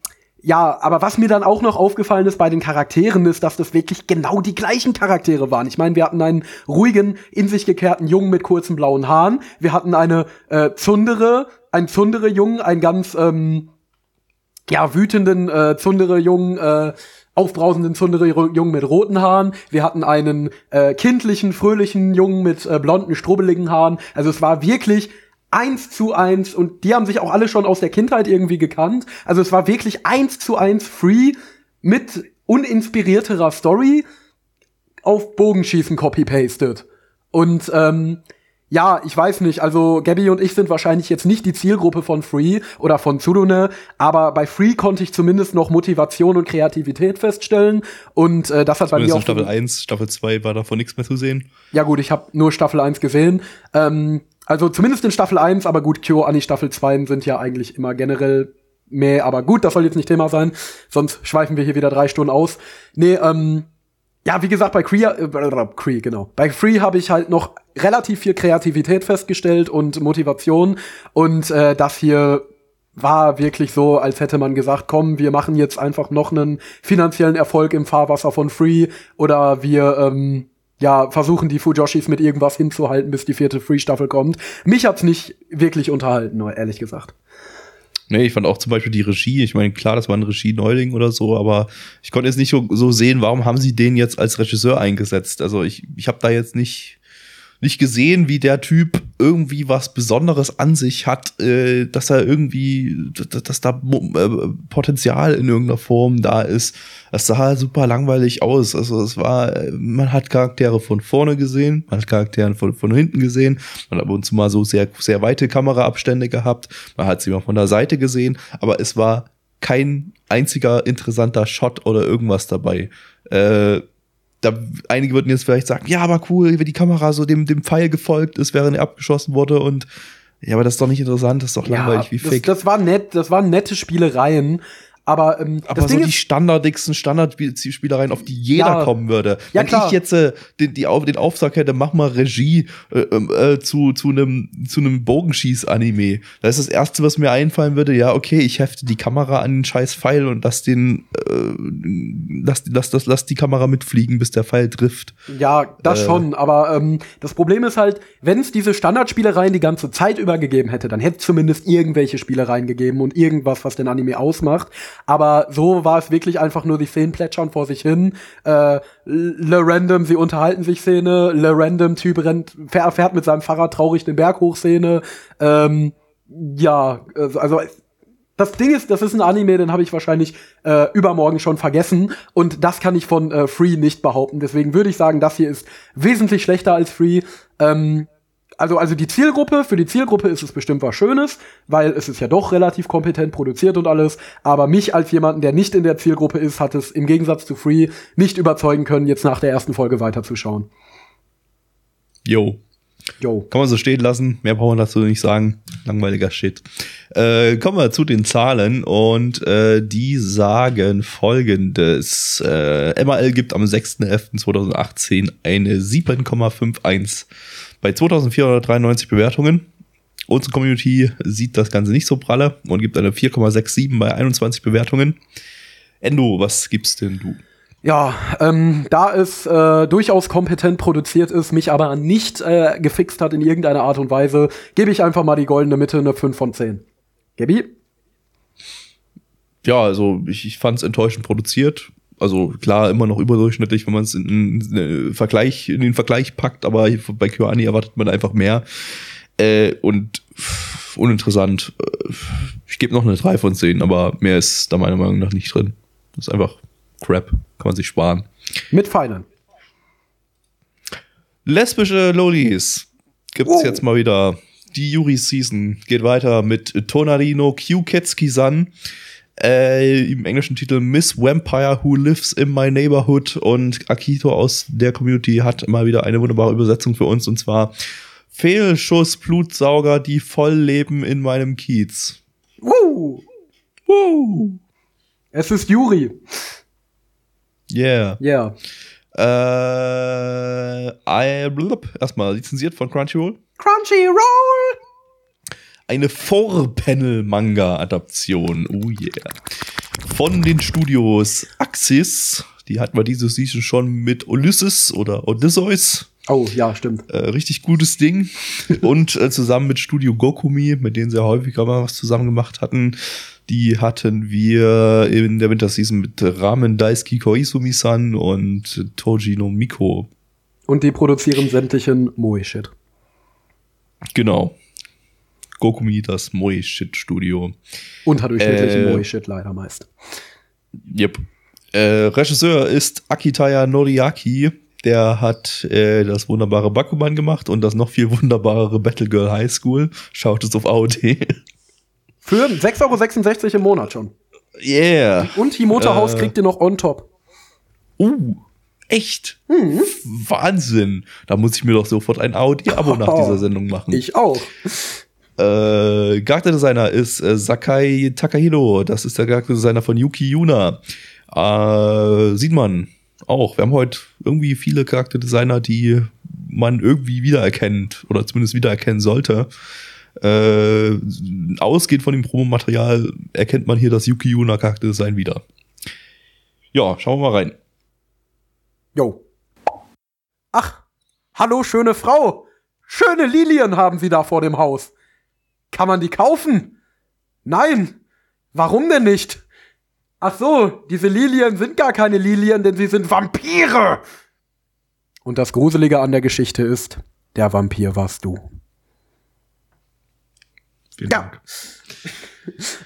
ja, aber was mir dann auch noch aufgefallen ist bei den Charakteren, ist, dass das wirklich genau die gleichen Charaktere waren. Ich meine, wir hatten einen ruhigen, in sich gekehrten Jungen mit kurzen blauen Haaren. Wir hatten eine äh, Zundere, ein Zundere-Jungen, ein ganz ähm, ja wütenden äh, Zundere-Jungen, äh, aufbrausenden Zundere-Jungen mit roten Haaren. Wir hatten einen äh, kindlichen, fröhlichen Jungen mit äh, blonden, strubbeligen Haaren. Also es war wirklich eins zu eins und die haben sich auch alle schon aus der Kindheit irgendwie gekannt. Also es war wirklich eins zu eins free mit uninspirierterer Story auf Bogenschießen copy-pasted. Und ähm, Ja, ich weiß nicht. Also Gabby und ich sind wahrscheinlich jetzt nicht die Zielgruppe von Free oder von Tsurune, aber bei Free konnte ich zumindest noch Motivation und Kreativität feststellen und äh, das hat bei mir auch Staffel 1, Staffel 2 war davon nichts mehr zu sehen. Ja gut, ich habe nur Staffel 1 gesehen. Ähm, also zumindest in Staffel 1, aber gut, Kyo Anni Staffel 2 sind ja eigentlich immer generell mehr, aber gut, das soll jetzt nicht Thema sein, sonst schweifen wir hier wieder drei Stunden aus. Nee, ähm, ja, wie gesagt, bei Cree, äh, Cree, genau. Bei Free habe ich halt noch relativ viel Kreativität festgestellt und Motivation. Und äh, das hier war wirklich so, als hätte man gesagt, komm, wir machen jetzt einfach noch einen finanziellen Erfolg im Fahrwasser von Free oder wir ähm, ja versuchen die Fujoshis mit irgendwas hinzuhalten, bis die vierte Free-Staffel kommt. Mich hat's nicht wirklich unterhalten, nur ehrlich gesagt. Nee, ich fand auch zum Beispiel die Regie, ich meine, klar, das war ein Regie-Neuling oder so, aber ich konnte jetzt nicht so, so sehen, warum haben sie den jetzt als Regisseur eingesetzt? Also ich, ich habe da jetzt nicht nicht gesehen, wie der Typ irgendwie was Besonderes an sich hat, äh, dass er irgendwie, dass, dass da äh, Potenzial in irgendeiner Form da ist. Das sah super langweilig aus. Also es war, man hat Charaktere von vorne gesehen, man hat Charaktere von, von hinten gesehen, man hat ab und zu mal so sehr, sehr weite Kameraabstände gehabt, man hat sie mal von der Seite gesehen, aber es war kein einziger interessanter Shot oder irgendwas dabei. Äh, da einige würden jetzt vielleicht sagen, ja, aber cool, wie die Kamera so dem, dem Pfeil gefolgt ist, während er abgeschossen wurde und ja, aber das ist doch nicht interessant, das ist doch ja, langweilig wie fake. Das, das war nett, das waren nette Spielereien, aber, ähm, aber so die standardigsten Standardspielereien, auf die jeder ja, kommen würde. Ja, Wenn klar. ich jetzt äh, den, die, den Auftrag hätte, mach mal Regie äh, ähm, äh, zu zu einem zu einem Bogenschieß-Anime, da ist das erste, was mir einfallen würde, ja okay, ich hefte die Kamera an den scheiß Pfeil und lass den äh, lass, lass, lass, lass die Kamera mitfliegen, bis der Pfeil trifft. Ja, das äh. schon. Aber ähm, das Problem ist halt, wenn es diese Standardspielereien die ganze Zeit über gegeben hätte, dann hätte es zumindest irgendwelche Spielereien gegeben und irgendwas, was den Anime ausmacht. Aber so war es wirklich einfach nur, die Szenen plätschern vor sich hin. Äh, Le Random, sie unterhalten sich Szene. Le Random Typ rennt, fährt mit seinem Fahrrad traurig den Berg hoch Szene. Ähm, ja, also das Ding ist, das ist ein Anime, den habe ich wahrscheinlich äh, übermorgen schon vergessen und das kann ich von äh, Free nicht behaupten. Deswegen würde ich sagen, das hier ist wesentlich schlechter als Free. Ähm, also, also die Zielgruppe, für die Zielgruppe ist es bestimmt was Schönes, weil es ist ja doch relativ kompetent produziert und alles. Aber mich als jemanden, der nicht in der Zielgruppe ist, hat es im Gegensatz zu Free nicht überzeugen können, jetzt nach der ersten Folge weiterzuschauen. Jo. Jo. Kann man so stehen lassen. Mehr brauchen wir dazu nicht sagen. Langweiliger Shit. Äh, kommen wir zu den Zahlen und äh, die sagen folgendes. Äh, MAL gibt am 6.11.2018 eine 7,51 bei 2493 Bewertungen. Unsere Community sieht das Ganze nicht so pralle und gibt eine 4,67 bei 21 Bewertungen. Endo, was gibst denn du? Ja, ähm, da es äh, durchaus kompetent produziert ist, mich aber nicht äh, gefixt hat in irgendeiner Art und Weise, gebe ich einfach mal die goldene Mitte eine 5 von 10. Gabi? Ja, also ich, ich fand es enttäuschend produziert also klar, immer noch überdurchschnittlich, wenn man es in, in, Vergleich, in den Vergleich packt, aber bei Kyoani erwartet man einfach mehr. Äh, und pff, uninteressant. Äh, ich gebe noch eine 3 von 10, aber mehr ist da meiner Meinung nach nicht drin. Das ist einfach Crap. Kann man sich sparen. Mit Feinen. Lesbische Lolis gibt's oh. jetzt mal wieder. Die Yuri-Season geht weiter mit Tonarino Kyuketsuki-san äh, im englischen Titel Miss Vampire Who Lives in My Neighborhood und Akito aus der Community hat immer wieder eine wunderbare Übersetzung für uns und zwar Fehlschuss Blutsauger, die voll leben in meinem Kiez. Woo! Woo! Es ist Yuri. Yeah. Yeah. Äh, I, blub, erstmal lizenziert von Crunchyroll. Crunchyroll! Eine Four-Panel-Manga-Adaption. Oh yeah. Von den Studios Axis. Die hatten wir diese Season schon mit Ulysses oder Odysseus. Oh, ja, stimmt. Äh, richtig gutes Ding. Und äh, zusammen mit Studio Gokumi, mit denen sie ja häufiger mal was zusammen gemacht hatten, die hatten wir in der Winterseason mit Ramen Daisuke Koizumi-san und Toji no Miko. Und die produzieren sämtlichen Moe-Shit. Genau. Gokumi, das Moe-Shit-Studio. Unterdurchschnittlichen äh, Moe-Shit leider meist. Yep. Äh, Regisseur ist Akitaya Noriaki. Der hat äh, das wunderbare Bakuman gemacht und das noch viel wunderbarere Battle High School. Schaut es auf AOD. Für 6,66 Euro im Monat schon. Yeah. Und Himoto House Äh. kriegt ihr noch on top. Uh, echt? Mhm. Wahnsinn. Da muss ich mir doch sofort ein AOD-Abo nach dieser Sendung machen. Ich auch. Äh, Charakterdesigner ist äh, Sakai Takahiro. Das ist der Charakterdesigner von Yuki Yuna. Äh, sieht man auch. Wir haben heute irgendwie viele Charakterdesigner, die man irgendwie wiedererkennt oder zumindest wiedererkennen sollte. Äh, ausgehend von dem Promomaterial erkennt man hier das Yuki Yuna Charakterdesign wieder. Ja, schauen wir mal rein. Jo. Ach, hallo, schöne Frau. Schöne Lilien haben Sie da vor dem Haus. Kann man die kaufen? Nein. Warum denn nicht? Ach so, diese Lilien sind gar keine Lilien, denn sie sind Vampire. Und das Gruselige an der Geschichte ist, der Vampir warst du. Vielen Ja. Dank.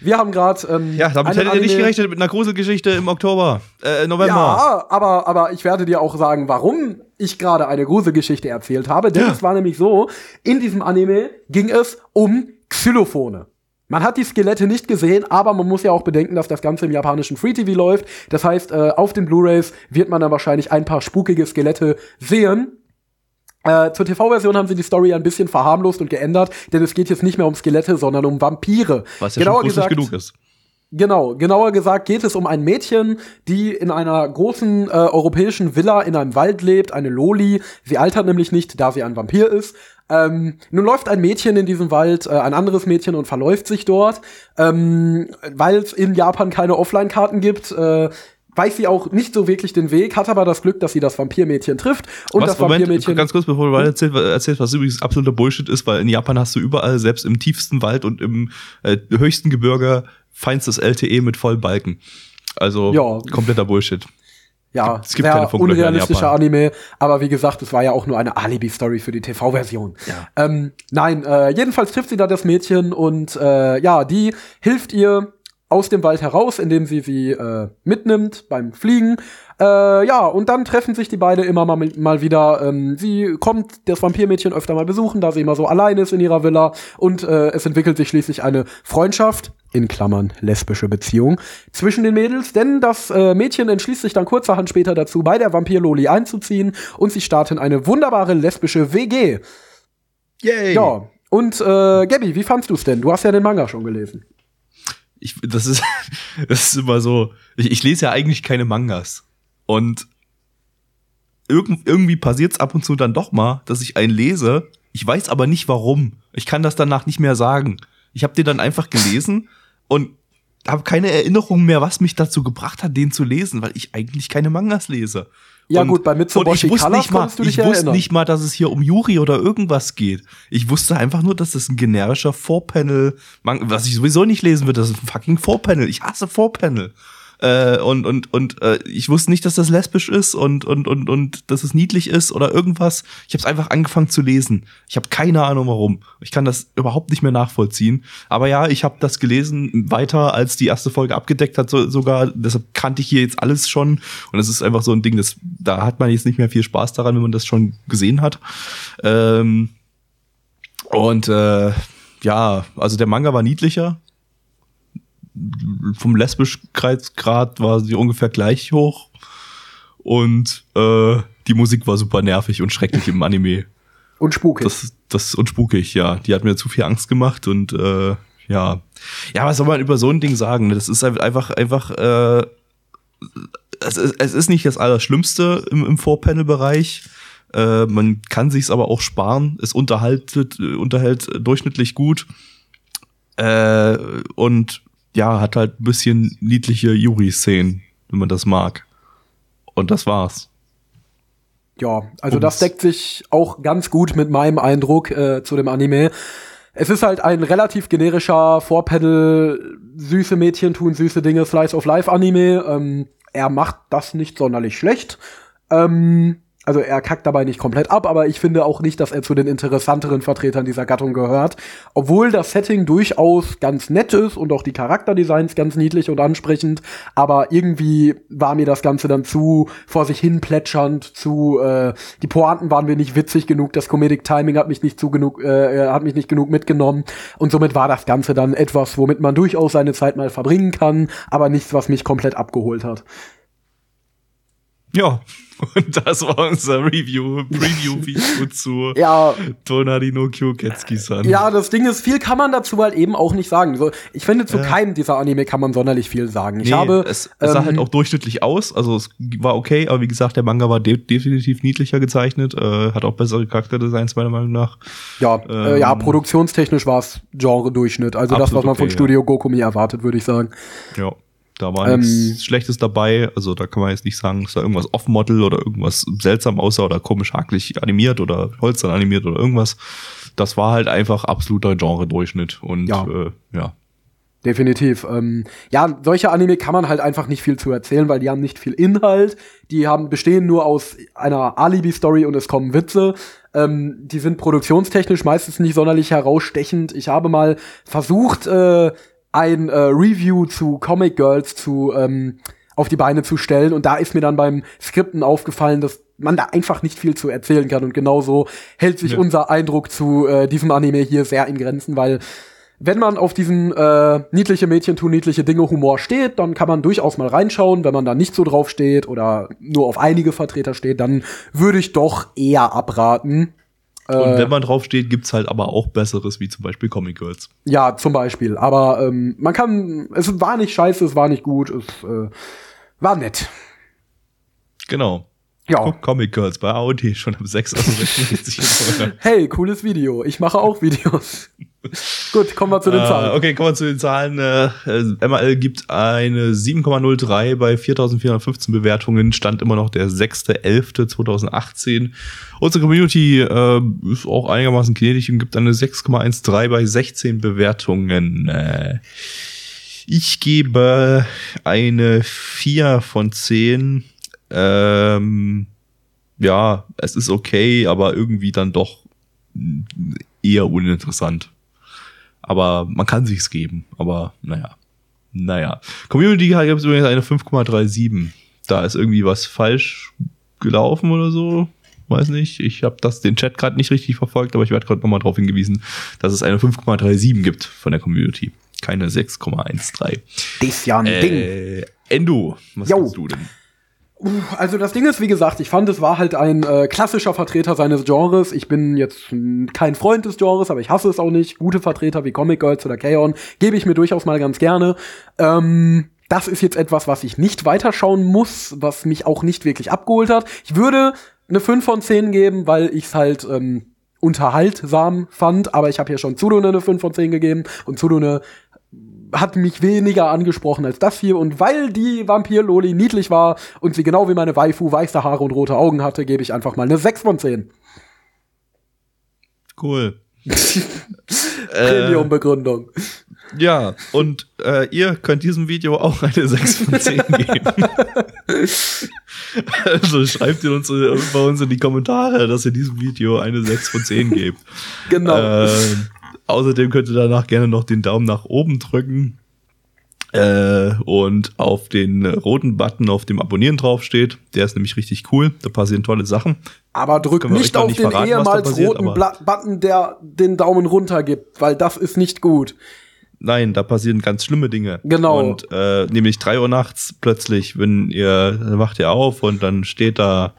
Wir haben gerade ähm, Ja, damit hättet ihr nicht gerechnet mit einer Gruselgeschichte im Oktober, äh, November. Ja, aber, aber ich werde dir auch sagen, warum ich gerade eine Gruselgeschichte erzählt habe. Denn Ja. es war nämlich so, in diesem Anime ging es um Xylophone. Man hat die Skelette nicht gesehen, aber man muss ja auch bedenken, dass das Ganze im japanischen Free TV läuft. Das heißt, äh, auf den Blu-rays wird man dann wahrscheinlich ein paar spukige Skelette sehen. Äh, zur TV-Version haben sie die Story ein bisschen verharmlost und geändert, denn es geht jetzt nicht mehr um Skelette, sondern um Vampire. Was ja Genauer schon gesagt- genug ist. Genau, genauer gesagt geht es um ein Mädchen, die in einer großen äh, europäischen Villa in einem Wald lebt, eine Loli. Sie altert nämlich nicht, da sie ein Vampir ist. Ähm, nun läuft ein Mädchen in diesem Wald, äh, ein anderes Mädchen und verläuft sich dort. Ähm, Weil es in Japan keine Offline-Karten gibt, äh, weiß sie auch nicht so wirklich den Weg, hat aber das Glück, dass sie das Vampirmädchen trifft. Und was, das Vampirmädchen. Moment, ganz kurz, bevor du weiter erzählst, erzählst, was übrigens absoluter Bullshit ist, weil in Japan hast du überall, selbst im tiefsten Wald und im äh, höchsten Gebirge, feinstes LTE mit Vollbalken. Also Ja. kompletter Bullshit. Ja, Es gibt sehr unrealistischer. Anime, aber wie gesagt, es war ja auch nur eine Alibi-Story für die TV-Version. Ja. Ähm, nein, äh, jedenfalls trifft sie da das Mädchen und äh, ja, die hilft ihr aus dem Wald heraus, indem sie sie äh, mitnimmt beim Fliegen. Äh, ja, und dann treffen sich die beiden immer mal, mal wieder. Ähm, sie kommt das Vampirmädchen öfter mal besuchen, da sie immer so allein ist in ihrer Villa. Und äh, es entwickelt sich schließlich eine Freundschaft, in Klammern lesbische Beziehung, zwischen den Mädels. Denn das äh, Mädchen entschließt sich dann kurzerhand später dazu, bei der Vampir-Loli einzuziehen. Und sie starten eine wunderbare lesbische WG. Yay! Ja, und äh, Gabby, wie fandst du's denn? Du hast ja den Manga schon gelesen. Ich, das, ist, das ist immer so. Ich, ich lese ja eigentlich keine Mangas. Und irgend, irgendwie passiert es ab und zu dann doch mal, dass ich einen lese. Ich weiß aber nicht warum. Ich kann das danach nicht mehr sagen. Ich habe den dann einfach gelesen und habe keine Erinnerung mehr, was mich dazu gebracht hat, den zu lesen, weil ich eigentlich keine Mangas lese. Ja, und, gut, bei Mitsubishi und ich wusste Colors nicht mal, du dich ich wusste erinnern. nicht mal, dass es hier um Yuri oder irgendwas geht. Ich wusste einfach nur, dass das ein generischer Vorpanel, was ich sowieso nicht lesen würde, das ist ein fucking Vorpanel. Ich hasse Vorpanel. Äh, und und und äh, ich wusste nicht, dass das lesbisch ist und und und und dass es niedlich ist oder irgendwas. Ich habe es einfach angefangen zu lesen. Ich habe keine Ahnung warum. Ich kann das überhaupt nicht mehr nachvollziehen. Aber ja, ich habe das gelesen weiter als die erste Folge abgedeckt hat so, sogar. Deshalb kannte ich hier jetzt alles schon und es ist einfach so ein Ding, das da hat man jetzt nicht mehr viel Spaß daran, wenn man das schon gesehen hat. Ähm, und äh, ja, also der Manga war niedlicher vom Lesbischkeitsgrad war sie ungefähr gleich hoch. Und äh, die Musik war super nervig und schrecklich im Anime. Und spukig. Das, das und spukig, ja. Die hat mir zu viel Angst gemacht und äh, ja. Ja, was soll man über so ein Ding sagen? Das ist halt einfach, einfach, äh, es, ist, es ist nicht das Allerschlimmste im, im Vorpanel-Bereich. Äh, man kann sich's aber auch sparen. Es unterhaltet, äh, unterhält durchschnittlich gut. Äh, und ja, hat halt ein bisschen niedliche Yuri-Szenen, wenn man das mag. Und das war's. Ja, also Ums. das deckt sich auch ganz gut mit meinem Eindruck äh, zu dem Anime. Es ist halt ein relativ generischer Vorpedal, süße Mädchen tun süße Dinge, Slice of Life Anime. Ähm, er macht das nicht sonderlich schlecht. Ähm, Also er kackt dabei nicht komplett ab, aber ich finde auch nicht, dass er zu den interessanteren Vertretern dieser Gattung gehört. Obwohl das Setting durchaus ganz nett ist und auch die Charakterdesigns ganz niedlich und ansprechend, aber irgendwie war mir das Ganze dann zu vor sich hin plätschernd, zu äh, die Pointen waren mir nicht witzig genug, das Comedic Timing hat mich nicht zu genug, äh, hat mich nicht genug mitgenommen und somit war das Ganze dann etwas, womit man durchaus seine Zeit mal verbringen kann, aber nichts, was mich komplett abgeholt hat. Ja, und das war unser Review, Preview-Video zu Ja, Tonari no Kyoketsuki-san. Ja, das Ding ist, viel kann man dazu halt eben auch nicht sagen. So, ich finde, zu keinem dieser Anime kann man sonderlich viel sagen. Ich Nee, habe. es, es sah ähm, halt auch durchschnittlich aus, also es war okay, aber wie gesagt, der Manga war de definitiv niedlicher gezeichnet, äh, hat auch bessere Charakterdesigns meiner Meinung nach. Ja, äh, ähm, ja, produktionstechnisch war es Genre-Durchschnitt. Also das, was man von okay, Studio Gokumi erwartet, würde ich sagen. Ja, da war Ähm, nichts Schlechtes dabei, also da kann man jetzt nicht sagen, es war irgendwas Off-Model oder irgendwas seltsam aussah oder komisch hakelig animiert oder holzern animiert oder irgendwas. Das war halt einfach absoluter Genre-Durchschnitt und Ja. Äh, ja. Definitiv. Ähm, ja, solche Anime kann man halt einfach nicht viel zu erzählen, weil die haben nicht viel Inhalt. Die haben bestehen nur aus einer Alibi-Story und es kommen Witze. Ähm, die sind produktionstechnisch meistens nicht sonderlich herausstechend. Ich habe mal versucht, äh, ein äh, Review zu Comic Girls zu ähm, auf die Beine zu stellen und da ist mir dann beim Skripten aufgefallen, dass man da einfach nicht viel zu erzählen kann und genauso hält sich Ja. unser Eindruck zu äh, diesem Anime hier sehr in Grenzen, weil wenn man auf diesen äh, niedliche Mädchen tun niedliche Dinge Humor steht, dann kann man durchaus mal reinschauen. Wenn man da nicht so drauf steht oder nur auf einige Vertreter steht, dann würde ich doch eher abraten. Und Äh. wenn man drauf steht, gibt's halt aber auch Besseres, wie zum Beispiel Comic Girls. Ja, zum Beispiel. Aber ähm, man kann, es war nicht scheiße, es war nicht gut, es äh, war nett. Genau. Ja. Guck, Comic Girls bei AOT schon am 6. Also 66 Hey, cooles Video. Ich mache auch Videos. Gut, kommen wir zu den Äh, Zahlen. okay, kommen wir zu den Zahlen. Äh, äh, MAL gibt eine 7,03 bei 4.415 Bewertungen. Stand immer noch der 6.11.2018. Unsere Community äh, ist auch einigermaßen gnädig und gibt eine 6,13 bei 16 Bewertungen. Äh, ich gebe eine 4 von 10. Ähm, ja, es ist okay, aber irgendwie dann doch eher uninteressant. Aber man kann sich's geben. Aber naja. Naja. Community gibt es übrigens eine 5,37. Da ist irgendwie was falsch gelaufen oder so. Weiß nicht. Ich habe das den Chat gerade nicht richtig verfolgt, aber ich werde gerade nochmal darauf hingewiesen, dass es eine 5,37 gibt von der Community. Keine 6,13. Das ist ja ein Ding. Äh, Endo, was sagst du denn? Also das Ding ist, wie gesagt, ich fand, es war halt ein äh, klassischer Vertreter seines Genres. Ich bin jetzt kein Freund des Genres, aber ich hasse es auch nicht. Gute Vertreter wie Comic Girls oder K-On! gebe ich mir durchaus mal ganz gerne. Ähm, das ist jetzt etwas, was ich nicht weiterschauen muss, was mich auch nicht wirklich abgeholt hat. Ich würde eine 5 von 10 geben, weil ich es halt ähm, unterhaltsam fand, aber ich habe hier schon Zudone eine 5 von 10 gegeben und Zudone hat mich weniger angesprochen als das hier. Und weil die Vampir-Loli niedlich war und sie genau wie meine Waifu weiße Haare und rote Augen hatte, gebe ich einfach mal eine 6 von 10. Cool. Premium-Begründung. Ja, und äh, ihr könnt diesem Video auch eine 6 von 10 geben. also schreibt ihr uns äh, bei uns in die Kommentare, dass ihr diesem Video eine 6 von 10 gebt. Genau. Äh, außerdem könnt ihr danach gerne noch den Daumen nach oben drücken. Äh, und auf den roten Button, auf dem Abonnieren draufsteht. Der ist nämlich richtig cool. Da passieren tolle Sachen. aber drück können wir nicht auf nicht den verraten, ehemals passiert, roten Button, der den Daumen runter gibt, weil das ist nicht gut. Nein, da passieren ganz schlimme Dinge. Genau. Und äh, nämlich drei Uhr nachts plötzlich, wenn ihr dann wacht ihr auf und dann steht da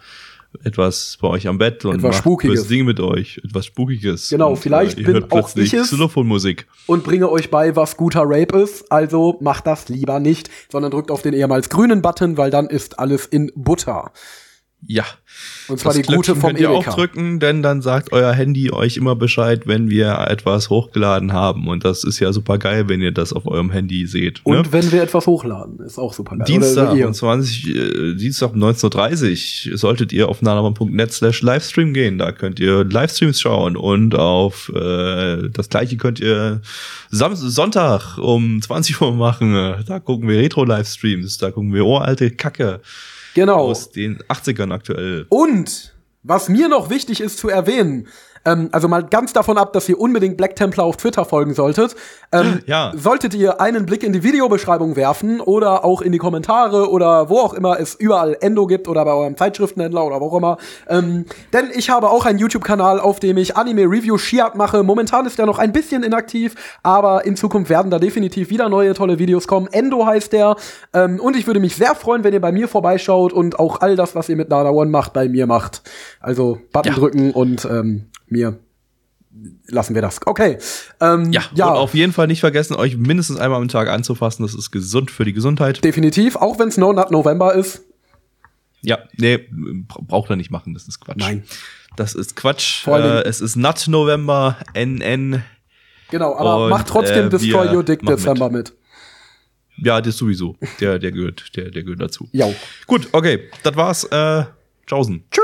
etwas bei euch am Bett und Etwas macht Dinge mit euch, etwas Spukiges. Genau, und, vielleicht ihr bin auch ich es. Xylophonmusik. Und bringe euch bei, was guter Rape ist. Also macht das lieber nicht, sondern drückt auf den ehemals grünen Button, weil dann ist alles in Butter. Ja. Und zwar Das die gute Glöckchen vom könnt ihr auch drücken, denn dann sagt euer Handy euch immer Bescheid, wenn wir etwas hochgeladen haben. Und das ist ja super geil, wenn ihr das auf eurem Handy seht. Und ne? wenn wir etwas hochladen, ist auch super geil. Dienstag um 20, äh, Dienstag um 19.30 Uhr solltet ihr auf nanaman.net slash Livestream gehen. Da könnt ihr Livestreams schauen und auf äh, das gleiche könnt ihr Sam Sonntag um 20 Uhr machen. Da gucken wir Retro-Livestreams, da gucken wir uralte Kacke Genau. aus den 80ern aktuell. Und Was mir noch wichtig ist zu erwähnen, ähm, also mal ganz davon ab, dass ihr unbedingt Black Templar auf Twitter folgen solltet. Ähm, Ja. Solltet ihr einen Blick in die Videobeschreibung werfen oder auch in die Kommentare oder wo auch immer es überall Endo gibt oder bei eurem Zeitschriftenhändler oder wo auch immer. Ähm, denn ich habe auch einen YouTube-Kanal, auf dem ich Anime-Review Shiat mache. Momentan ist der noch ein bisschen inaktiv, aber in Zukunft werden da definitiv wieder neue tolle Videos kommen. Endo heißt der. Ähm, und ich würde mich sehr freuen, wenn ihr bei mir vorbeischaut und auch all das, was ihr mit Nana One macht, bei mir macht. Also Button Ja. drücken und ähm, mir lassen wir das. Okay. Ähm, Ja, ja und auf jeden Fall nicht vergessen, euch mindestens einmal am Tag anzufassen. Das ist gesund für die Gesundheit. definitiv. Auch wenn es No Nut November ist. Ja, nee, bra- braucht er nicht machen, das ist Quatsch. Nein. Das ist Quatsch. Äh, es ist Nut November, NN. Genau, aber Und, macht trotzdem äh, Destroy Your Dick Dezember mit. Ja, das sowieso. Der, der gehört, der, der gehört dazu. Ja. Gut, okay, das war's. Äh, Tschaußen. Tschüss.